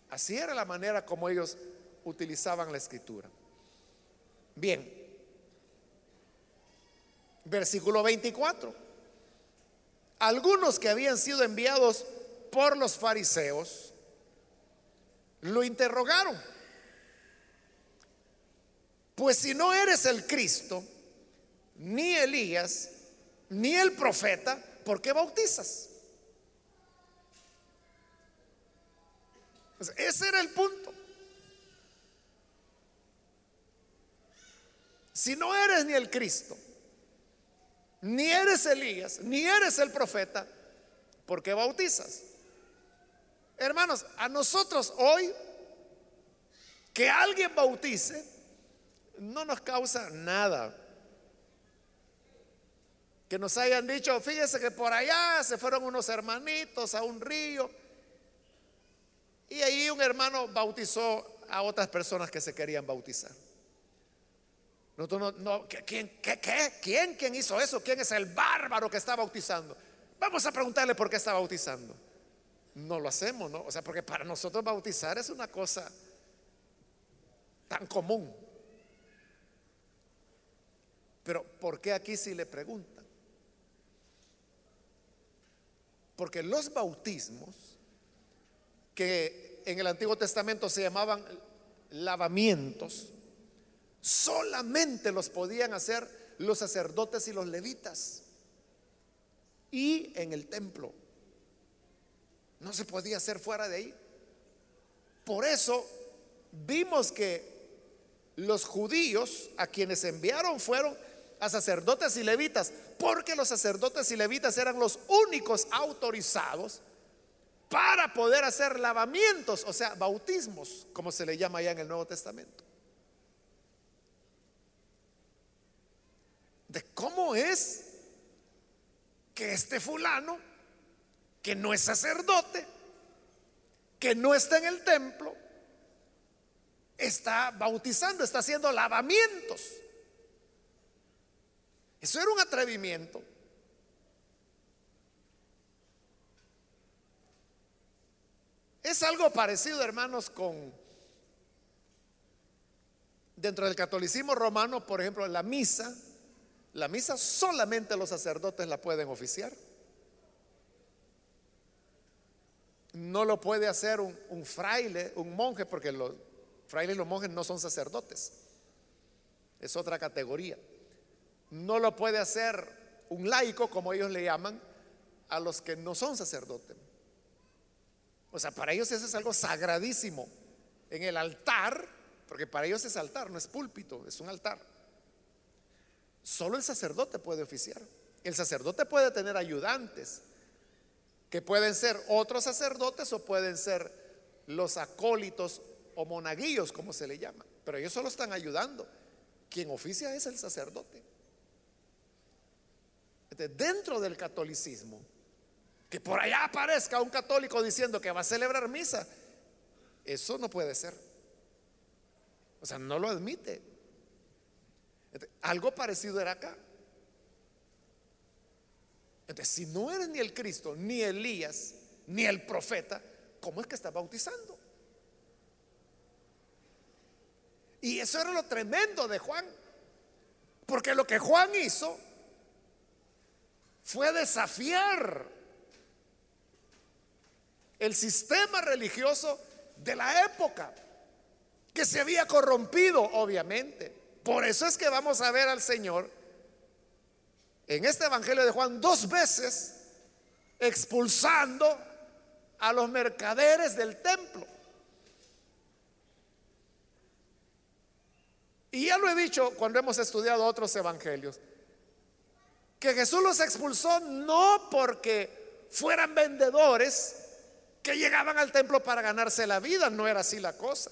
Así era la manera como ellos utilizaban la escritura. Bien, versículo 24. Algunos que habían sido enviados por los fariseos lo interrogaron. Pues si no eres el Cristo, ni Elías, ni el profeta, ¿por qué bautizas? ese era el punto. Si no eres ni el Cristo, ni eres Elías, ni eres el profeta, ¿por qué bautizas? Hermanos, a nosotros hoy que alguien bautice no nos causa nada. Que nos hayan dicho, fíjese que por allá se fueron unos hermanitos a un río y ahí un hermano bautizó a otras personas que se querían bautizar. Nosotros no, ¿quién, qué, qué? ¿Quién, ¿Quién hizo eso? ¿Quién es el bárbaro que está bautizando? Vamos a preguntarle por qué está bautizando. No lo hacemos, ¿no? O sea, porque para nosotros bautizar es una cosa tan común. Pero ¿por qué aquí si le preguntan? Porque los bautismos que en el Antiguo Testamento se llamaban lavamientos, solamente los podían hacer los sacerdotes y los levitas. Y en el templo. No se podía hacer fuera de ahí. Por eso vimos que los judíos a quienes enviaron fueron a sacerdotes y levitas, porque los sacerdotes y levitas eran los únicos autorizados para poder hacer lavamientos, o sea, bautismos, como se le llama ya en el Nuevo Testamento. De cómo es que este fulano, que no es sacerdote, que no está en el templo, está bautizando, está haciendo lavamientos. Eso era un atrevimiento. Es algo parecido, hermanos, con dentro del catolicismo romano, por ejemplo, la misa. La misa solamente los sacerdotes la pueden oficiar. No lo puede hacer un, fraile, un monje, porque los frailes y los monjes no son sacerdotes. Es otra categoría. No lo puede hacer un laico, como ellos le llaman, a los que no son sacerdotes. O sea, para ellos eso es algo sagradísimo. En el altar, porque para ellos es altar, no es púlpito, es un altar. Solo el sacerdote puede oficiar. El sacerdote puede tener ayudantes, que pueden ser otros sacerdotes o pueden ser los acólitos o monaguillos, como se le llama. Pero ellos solo están ayudando. Quien oficia es el sacerdote. dentro del catolicismo, que por allá aparezca un católico diciendo que va a celebrar misa, eso no puede ser. O sea, no lo admite. Algo parecido era acá. Entonces, si no eres ni el Cristo, ni Elías, ni el profeta, ¿cómo es que estás bautizando? Y eso era lo tremendo de Juan. Porque lo que Juan hizo fue desafiar el sistema religioso de la época, que se había corrompido, obviamente. Por eso es que vamos a ver al Señor en este Evangelio de Juan dos veces expulsando a los mercaderes del templo. Y ya lo he dicho cuando hemos estudiado otros evangelios, que Jesús los expulsó no porque fueran vendedores, que llegaban al templo para ganarse la vida. No era así la cosa.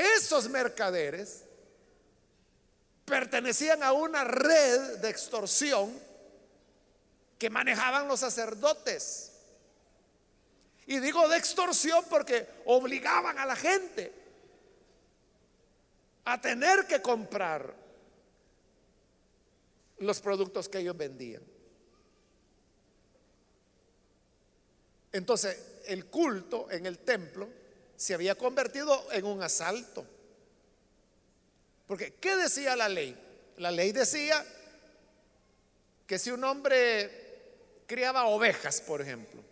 Esos mercaderes pertenecían a una red de extorsión que manejaban los sacerdotes. Y digo de extorsión porque obligaban a la gente a tener que comprar los productos que ellos vendían. Entonces, el culto en el templo se había convertido en un asalto. Porque, ¿qué decía la ley? La ley decía que si un hombre criaba ovejas, por ejemplo,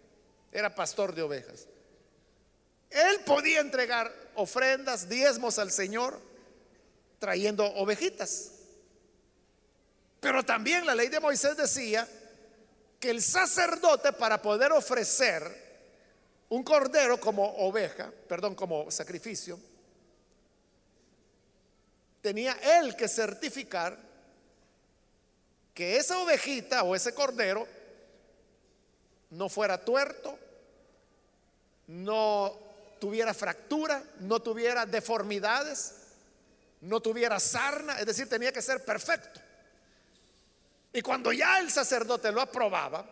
era pastor de ovejas, él podía entregar ofrendas, diezmos al Señor, trayendo ovejitas. Pero también la ley de Moisés decía que el sacerdote para poder ofrecer un cordero como oveja, perdón, como sacrificio, tenía él que certificar que esa ovejita o ese cordero no fuera tuerto, no tuviera fractura, no tuviera deformidades, no tuviera sarna, es decir, tenía que ser perfecto. Y cuando ya el sacerdote lo aprobaba,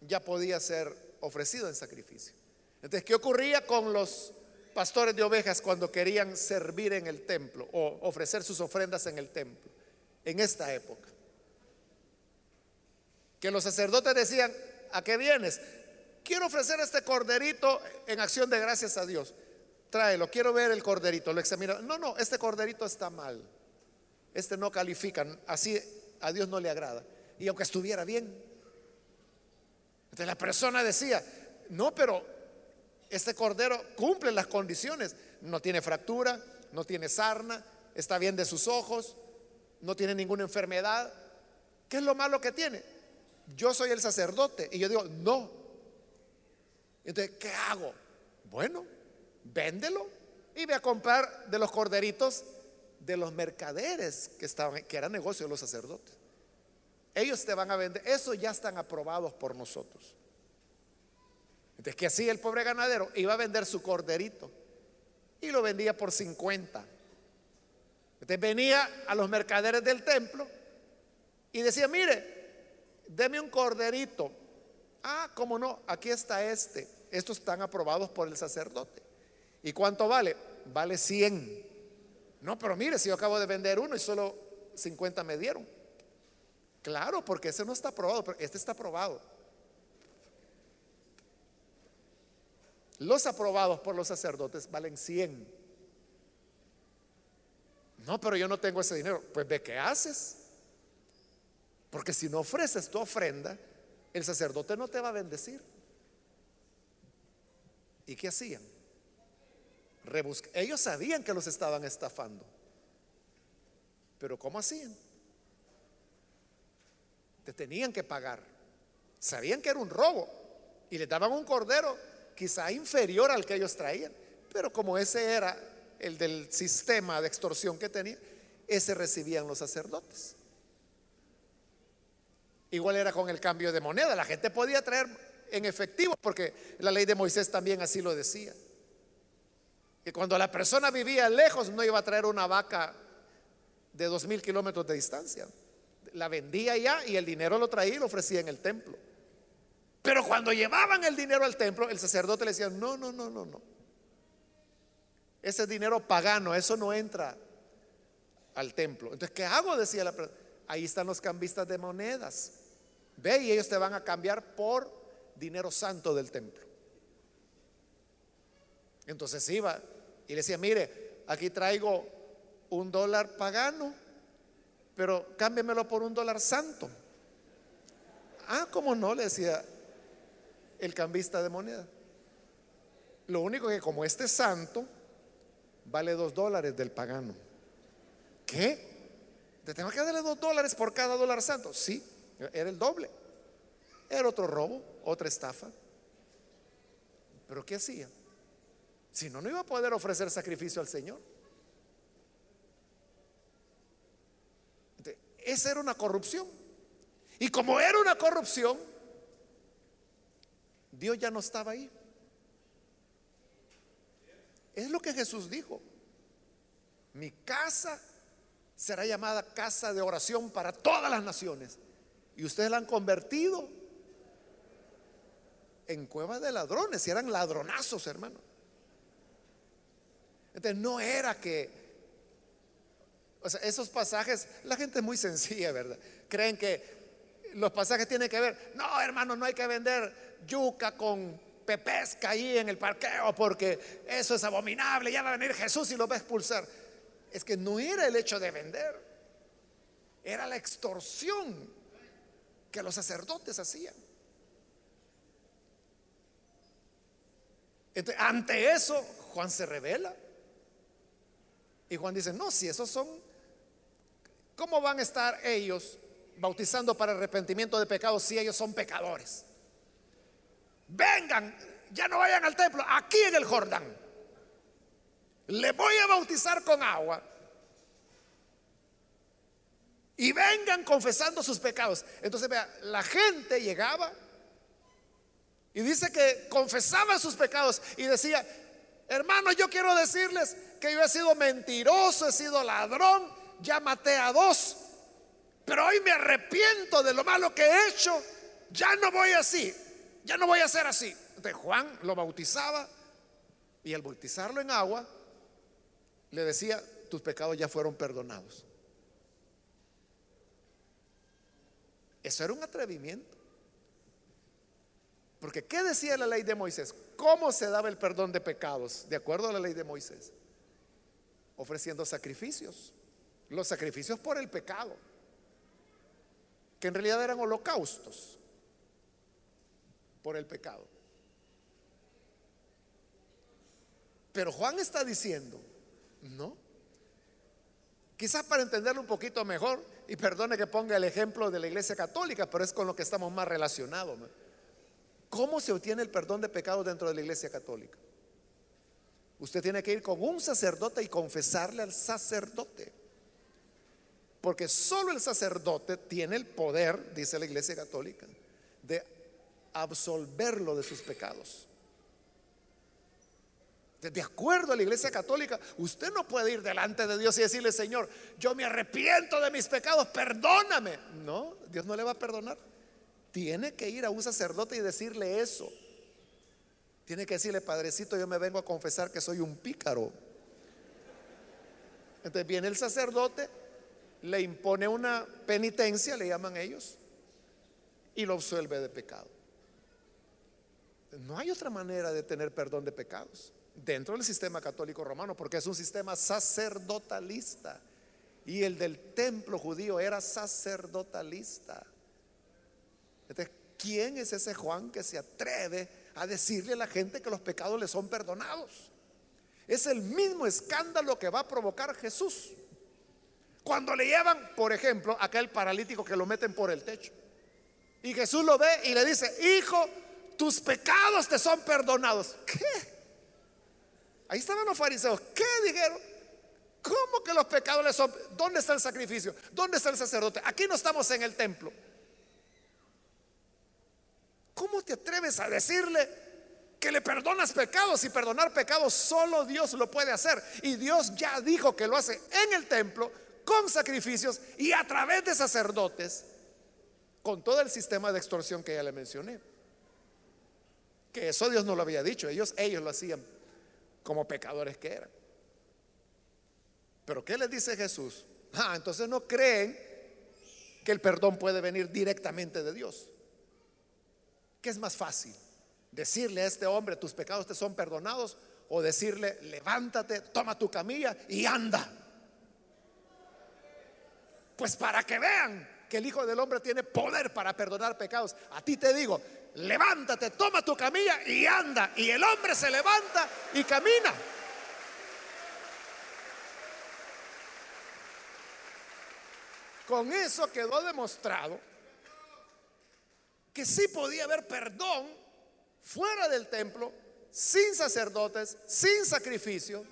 ya podía ser ofrecido en sacrificio. Entonces, ¿qué ocurría con los pastores de ovejas cuando querían servir en el templo o ofrecer sus ofrendas en el templo en esta época? Que los sacerdotes decían, ¿a qué vienes? Quiero ofrecer este corderito en acción de gracias a Dios. Tráelo, quiero ver el corderito. Lo examina. No, no, este corderito está mal este no califica, así a Dios no le agrada. Y aunque estuviera bien. Entonces la persona decía, no, pero este cordero cumple las condiciones, no tiene fractura, no tiene sarna, está bien de sus ojos, no tiene ninguna enfermedad. ¿Qué es lo malo que tiene? Yo soy el sacerdote y yo digo, no. Entonces, ¿qué hago? Bueno, véndelo y ve a comprar de los corderitos de los mercaderes que estaban, que era negocio de los sacerdotes. Ellos te van a vender, eso ya están aprobados por nosotros. Entonces, que así el pobre ganadero iba a vender su corderito y lo vendía por 50. Entonces venía a los mercaderes del templo y decía, mire, deme un corderito. Ah, cómo no, aquí está este. Estos están aprobados por el sacerdote. ¿Y cuánto vale? Vale 100. No, pero mire, si yo acabo de vender uno y solo 50 me dieron. Claro, porque ese no está aprobado, pero este está aprobado. Los aprobados por los sacerdotes valen 100. No, pero yo no tengo ese dinero. Pues ve qué haces. Porque si no ofreces tu ofrenda, el sacerdote no te va a bendecir. ¿Y qué hacían? Ellos sabían que los estaban estafando. Pero ¿cómo hacían? Te tenían que pagar. Sabían que era un robo y les daban un cordero quizá inferior al que ellos traían. Pero como ese era el del sistema de extorsión que tenían, ese recibían los sacerdotes. Igual era con el cambio de moneda. La gente podía traer en efectivo porque la ley de Moisés también así lo decía. Que cuando la persona vivía lejos no iba a traer una vaca de dos mil kilómetros de distancia. La vendía ya y el dinero lo traía y lo ofrecía en el templo. Pero cuando llevaban el dinero al templo, el sacerdote le decía, no, no, no, no, no. Ese dinero pagano, eso no entra al templo. Entonces, ¿qué hago? Decía la persona. Ahí están los cambistas de monedas. Ve y ellos te van a cambiar por dinero santo del templo. Entonces iba y le decía, mire, aquí traigo un dólar pagano, pero cámbiamelo por un dólar santo. Ah, ¿cómo no? Le decía el cambista de moneda. Lo único que como este santo vale dos dólares del pagano. ¿Qué? ¿Te tengo que darle dos dólares por cada dólar santo? Sí, era el doble. Era otro robo, otra estafa. Pero ¿qué hacía? Si no, no iba a poder ofrecer sacrificio al Señor. Esa era una corrupción. Y como era una corrupción, Dios ya no estaba ahí. Es lo que Jesús dijo. Mi casa será llamada casa de oración para todas las naciones. Y ustedes la han convertido en cueva de ladrones. Y eran ladronazos, hermano. Entonces no era que... Esos pasajes, la gente es muy sencilla, ¿verdad? Creen que los pasajes tienen que ver, no, hermano, no hay que vender yuca con pepesca ahí en el parqueo porque eso es abominable, ya va a venir Jesús y lo va a expulsar. Es que no era el hecho de vender, era la extorsión que los sacerdotes hacían. Entonces, ante eso, Juan se revela. Y Juan dice, no, si esos son, ¿cómo van a estar ellos bautizando para arrepentimiento de pecados si ellos son pecadores? Vengan, ya no vayan al templo, aquí en el Jordán. Le voy a bautizar con agua. Y vengan confesando sus pecados. Entonces, vea, la gente llegaba y dice que confesaba sus pecados y decía, hermano, yo quiero decirles que yo he sido mentiroso, he sido ladrón, ya maté a dos, pero hoy me arrepiento de lo malo que he hecho, ya no voy así, ya no voy a ser así. Entonces Juan lo bautizaba y al bautizarlo en agua le decía, tus pecados ya fueron perdonados. Eso era un atrevimiento. Porque ¿qué decía la ley de Moisés? ¿Cómo se daba el perdón de pecados? De acuerdo a la ley de Moisés ofreciendo sacrificios. Los sacrificios por el pecado, que en realidad eran holocaustos por el pecado. Pero Juan está diciendo, no. Quizás para entenderlo un poquito mejor, y perdone que ponga el ejemplo de la iglesia católica, pero es con lo que estamos más relacionados. ¿Cómo se obtiene el perdón de pecados dentro de la iglesia católica? Usted tiene que ir con un sacerdote y confesarle al sacerdote. Porque solo el sacerdote tiene el poder, dice la Iglesia Católica, de absolverlo de sus pecados. De acuerdo a la iglesia católica, usted no puede ir delante de Dios y decirle, Señor, yo me arrepiento de mis pecados, perdóname. No, Dios no le va a perdonar. Tiene que ir a un sacerdote y decirle eso. Tiene que decirle, Padrecito, yo me vengo a confesar que soy un pícaro. Entonces viene el sacerdote, le impone una penitencia, le llaman ellos, y lo absuelve de pecado. No hay otra manera de tener perdón de pecados dentro del sistema católico romano, porque es un sistema sacerdotalista. Y el del templo judío era sacerdotalista. Entonces, ¿quién es ese Juan que se atreve a decirle a la gente que los pecados le son perdonados? Es el mismo escándalo que va a provocar Jesús. Cuando le llevan, por ejemplo, aquel paralítico que lo meten por el techo. Y Jesús lo ve y le dice, hijo, tus pecados te son perdonados. ¿Qué? Ahí estaban los fariseos. ¿Qué dijeron? ¿Cómo que los pecados le son? ¿Dónde está el sacrificio? ¿Dónde está el sacerdote? Aquí no estamos en el templo. ¿Cómo te atreves a decirle que le perdonas pecados y perdonar pecados solo Dios lo puede hacer? Y Dios ya dijo que lo hace en el templo con sacrificios y a través de sacerdotes con todo el sistema de extorsión que ya le mencioné. Que eso Dios no lo había dicho, ellos ellos lo hacían como pecadores que eran. Pero ¿qué les dice Jesús? Ah, entonces no creen que el perdón puede venir directamente de Dios. ¿Qué es más fácil? Decirle a este hombre, tus pecados te son perdonados, o decirle, levántate, toma tu camilla y anda. Pues para que vean que el Hijo del Hombre tiene poder para perdonar pecados, a ti te digo, levántate, toma tu camilla y anda. Y el hombre se levanta y camina. Con eso quedó demostrado que sí podía haber perdón fuera del templo, sin sacerdotes, sin sacrificio,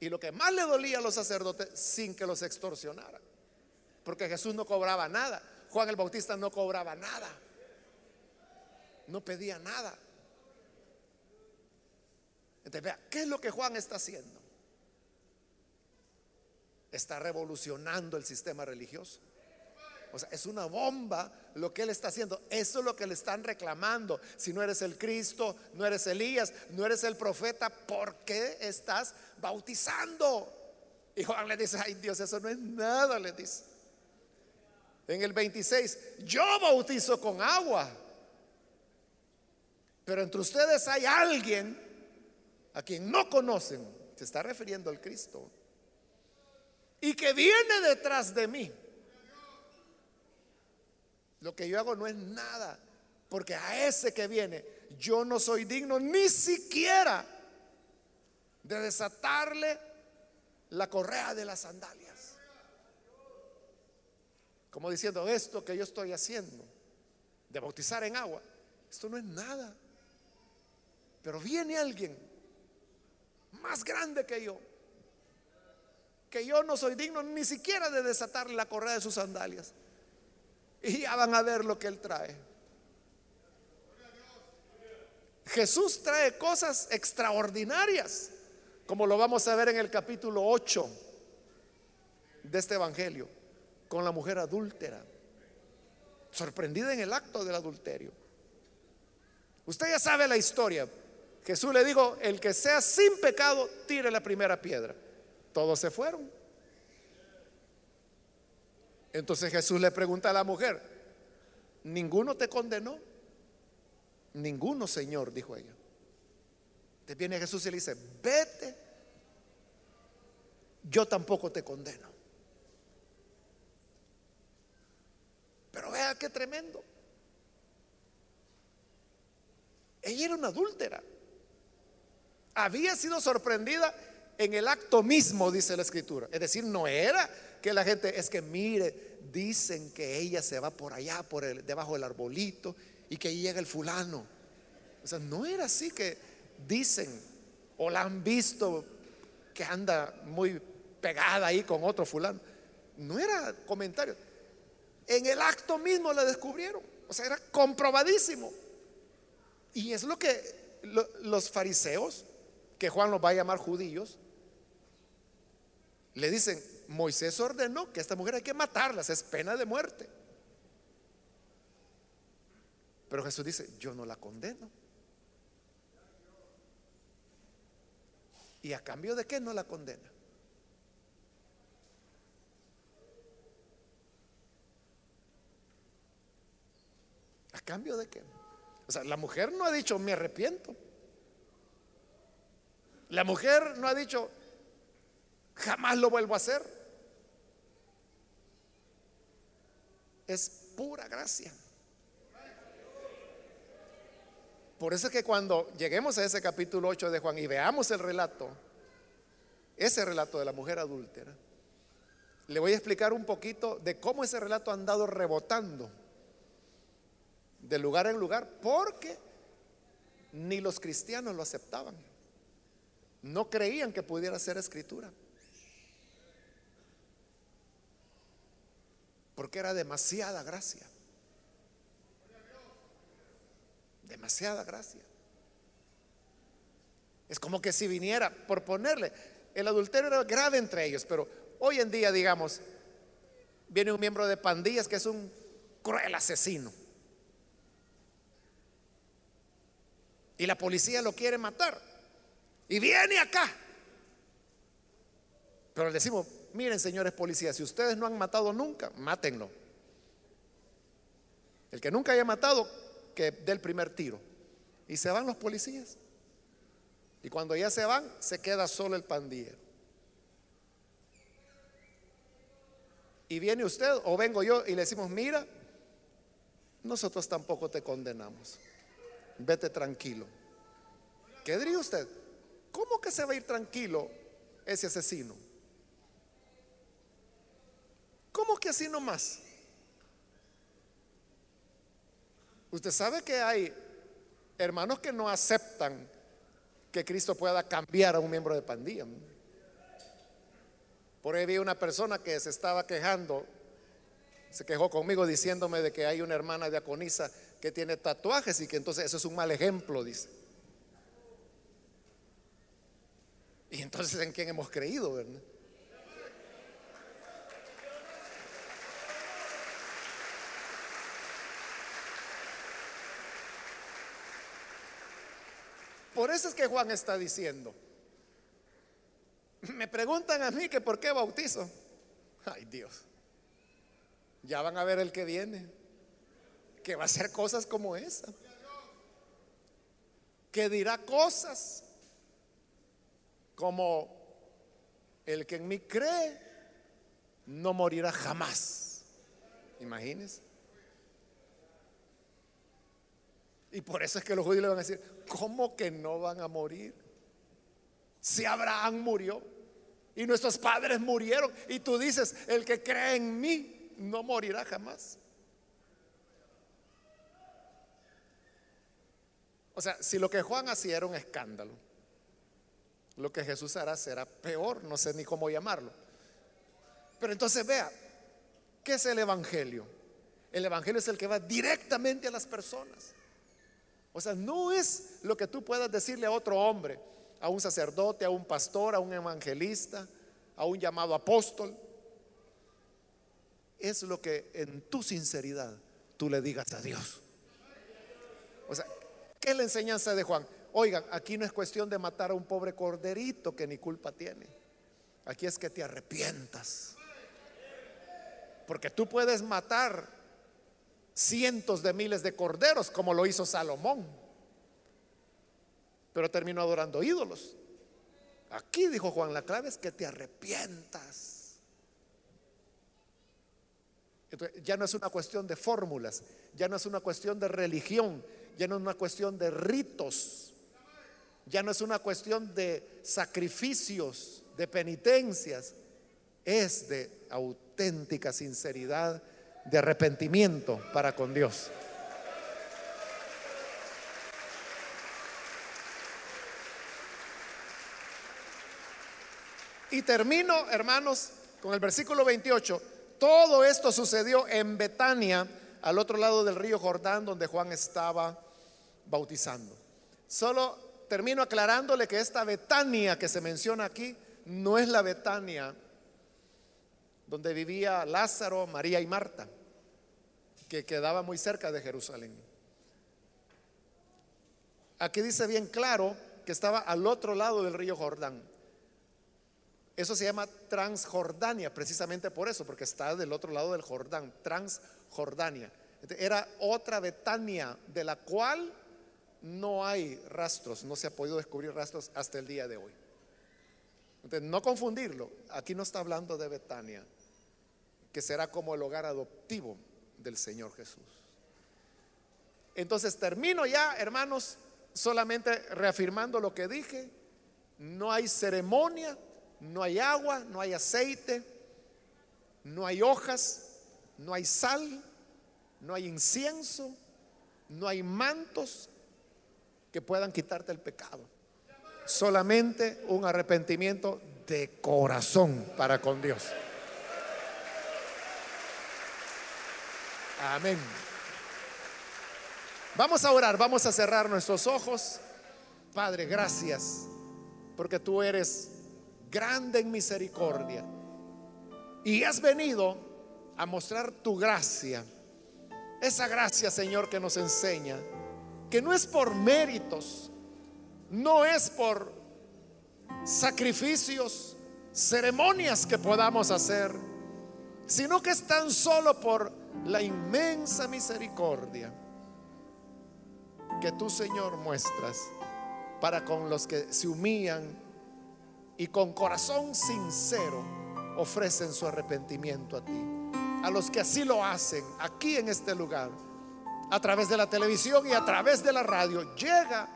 y lo que más le dolía a los sacerdotes, sin que los extorsionaran. Porque Jesús no cobraba nada, Juan el Bautista no cobraba nada, no pedía nada. Entonces, vea, ¿qué es lo que Juan está haciendo? Está revolucionando el sistema religioso. O sea, es una bomba lo que él está haciendo. Eso es lo que le están reclamando. Si no eres el Cristo, no eres Elías, no eres el profeta, ¿por qué estás bautizando? Y Juan le dice, ay Dios, eso no es nada, le dice. En el 26, yo bautizo con agua. Pero entre ustedes hay alguien a quien no conocen. Se está refiriendo al Cristo. Y que viene detrás de mí lo que yo hago no es nada, porque a ese que viene yo no soy digno ni siquiera de desatarle la correa de las sandalias. Como diciendo, esto que yo estoy haciendo, de bautizar en agua, esto no es nada. Pero viene alguien más grande que yo, que yo no soy digno ni siquiera de desatarle la correa de sus sandalias. Y ya van a ver lo que Él trae. Jesús trae cosas extraordinarias, como lo vamos a ver en el capítulo 8 de este Evangelio, con la mujer adúltera, sorprendida en el acto del adulterio. Usted ya sabe la historia. Jesús le dijo, el que sea sin pecado, tire la primera piedra. Todos se fueron. Entonces Jesús le pregunta a la mujer, ¿ninguno te condenó? Ninguno, Señor, dijo ella. Te viene Jesús y le dice, vete, yo tampoco te condeno. Pero vea qué tremendo. Ella era una adúltera. Había sido sorprendida en el acto mismo, dice la escritura. Es decir, no era que la gente, es que mire, dicen que ella se va por allá, por el, debajo del arbolito, y que ahí llega el fulano. O sea, no era así que dicen, o la han visto que anda muy pegada ahí con otro fulano. No era comentario. En el acto mismo la descubrieron. O sea, era comprobadísimo. Y es lo que los fariseos que Juan los va a llamar judíos, le dicen, Moisés ordenó que esta mujer hay que matarlas, es pena de muerte. Pero Jesús dice, yo no la condeno. ¿Y a cambio de qué no la condena? ¿A cambio de qué? O sea, la mujer no ha dicho, me arrepiento. La mujer no ha dicho, jamás lo vuelvo a hacer. Es pura gracia. Por eso es que cuando lleguemos a ese capítulo 8 de Juan y veamos el relato, ese relato de la mujer adúltera, le voy a explicar un poquito de cómo ese relato ha andado rebotando de lugar en lugar, porque ni los cristianos lo aceptaban. No creían que pudiera ser escritura. Porque era demasiada gracia. Demasiada gracia. Es como que si viniera, por ponerle, el adulterio era grave entre ellos, pero hoy en día, digamos, viene un miembro de pandillas que es un cruel asesino. Y la policía lo quiere matar. Y viene acá. Pero le decimos, miren señores policías, si ustedes no han matado nunca, mátenlo. El que nunca haya matado, que dé el primer tiro. Y se van los policías. Y cuando ya se van, se queda solo el pandillero. Y viene usted o vengo yo y le decimos, mira, nosotros tampoco te condenamos. Vete tranquilo. ¿Qué diría usted? ¿Cómo que se va a ir tranquilo ese asesino? ¿Cómo que así nomás? Usted sabe que hay hermanos que no aceptan que Cristo pueda cambiar a un miembro de pandilla. Por ahí vi una persona que se estaba quejando, se quejó conmigo diciéndome de que hay una hermana diaconisa que tiene tatuajes y que entonces eso es un mal ejemplo, dice. Y entonces en quién hemos creído. Por eso es que Juan está diciendo. Me preguntan a mí que por qué bautizo. Ay Dios. Ya van a ver el que viene. Que va a hacer cosas como esa. Que dirá cosas como el que en mí cree no morirá jamás. Imagínense. Y por eso es que los judíos le van a decir, ¿cómo que no van a morir? Si Abraham murió y nuestros padres murieron y tú dices, el que cree en mí no morirá jamás. O sea, si lo que Juan hacía era un escándalo, lo que Jesús hará será peor, no sé ni cómo llamarlo. Pero entonces vea, ¿qué es el Evangelio? El Evangelio es el que va directamente a las personas. O sea, no es lo que tú puedas decirle a otro hombre, a un sacerdote, a un pastor, a un evangelista, a un llamado apóstol. Es lo que en tu sinceridad tú le digas a Dios. O sea, ¿qué es la enseñanza de Juan? Oigan, aquí no es cuestión de matar a un pobre corderito que ni culpa tiene. Aquí es que te arrepientas. Porque tú puedes matar cientos de miles de corderos como lo hizo Salomón. Pero terminó adorando ídolos. Aquí dijo Juan, la clave es que te arrepientas. ya no es una cuestión de fórmulas, ya no es una cuestión de religión, ya no es una cuestión de ritos ya no es una cuestión de sacrificios, de penitencias, es de auténtica sinceridad, de arrepentimiento para con Dios. Y termino, hermanos, con el versículo 28. Todo esto sucedió en Betania, al otro lado del río Jordán, donde Juan estaba bautizando. Solo termino aclarándole que esta Betania que se menciona aquí no es la Betania donde vivía Lázaro, María y Marta, que quedaba muy cerca de Jerusalén. Aquí dice bien claro que estaba al otro lado del río Jordán. Eso se llama Transjordania, precisamente por eso, porque está del otro lado del Jordán, Transjordania. Era otra Betania de la cual no hay rastros, no se ha podido descubrir rastros hasta el día de hoy. Entonces, no confundirlo, aquí no está hablando de Betania, que será como el hogar adoptivo del Señor Jesús. Entonces termino ya, hermanos, solamente reafirmando lo que dije. No hay ceremonia, no hay agua, no hay aceite, no hay hojas, no hay sal, no hay incienso, no hay mantos que puedan quitarte el pecado. Solamente un arrepentimiento de corazón para con Dios. Amén. Vamos a orar, vamos a cerrar nuestros ojos. Padre, gracias, porque tú eres grande en misericordia y has venido a mostrar tu gracia. Esa gracia, Señor, que nos enseña que no es por méritos, no es por sacrificios, ceremonias que podamos hacer, sino que es tan solo por la inmensa misericordia que tú, Señor, muestras para con los que se humillan y con corazón sincero ofrecen su arrepentimiento a ti. A los que así lo hacen aquí en este lugar, a través de la televisión y a través de la radio, llega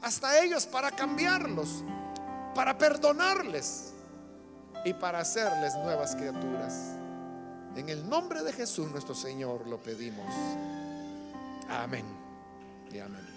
hasta ellos para cambiarlos, para perdonarles y para hacerles nuevas criaturas. En el nombre de Jesús nuestro Señor lo pedimos. Amén y amén.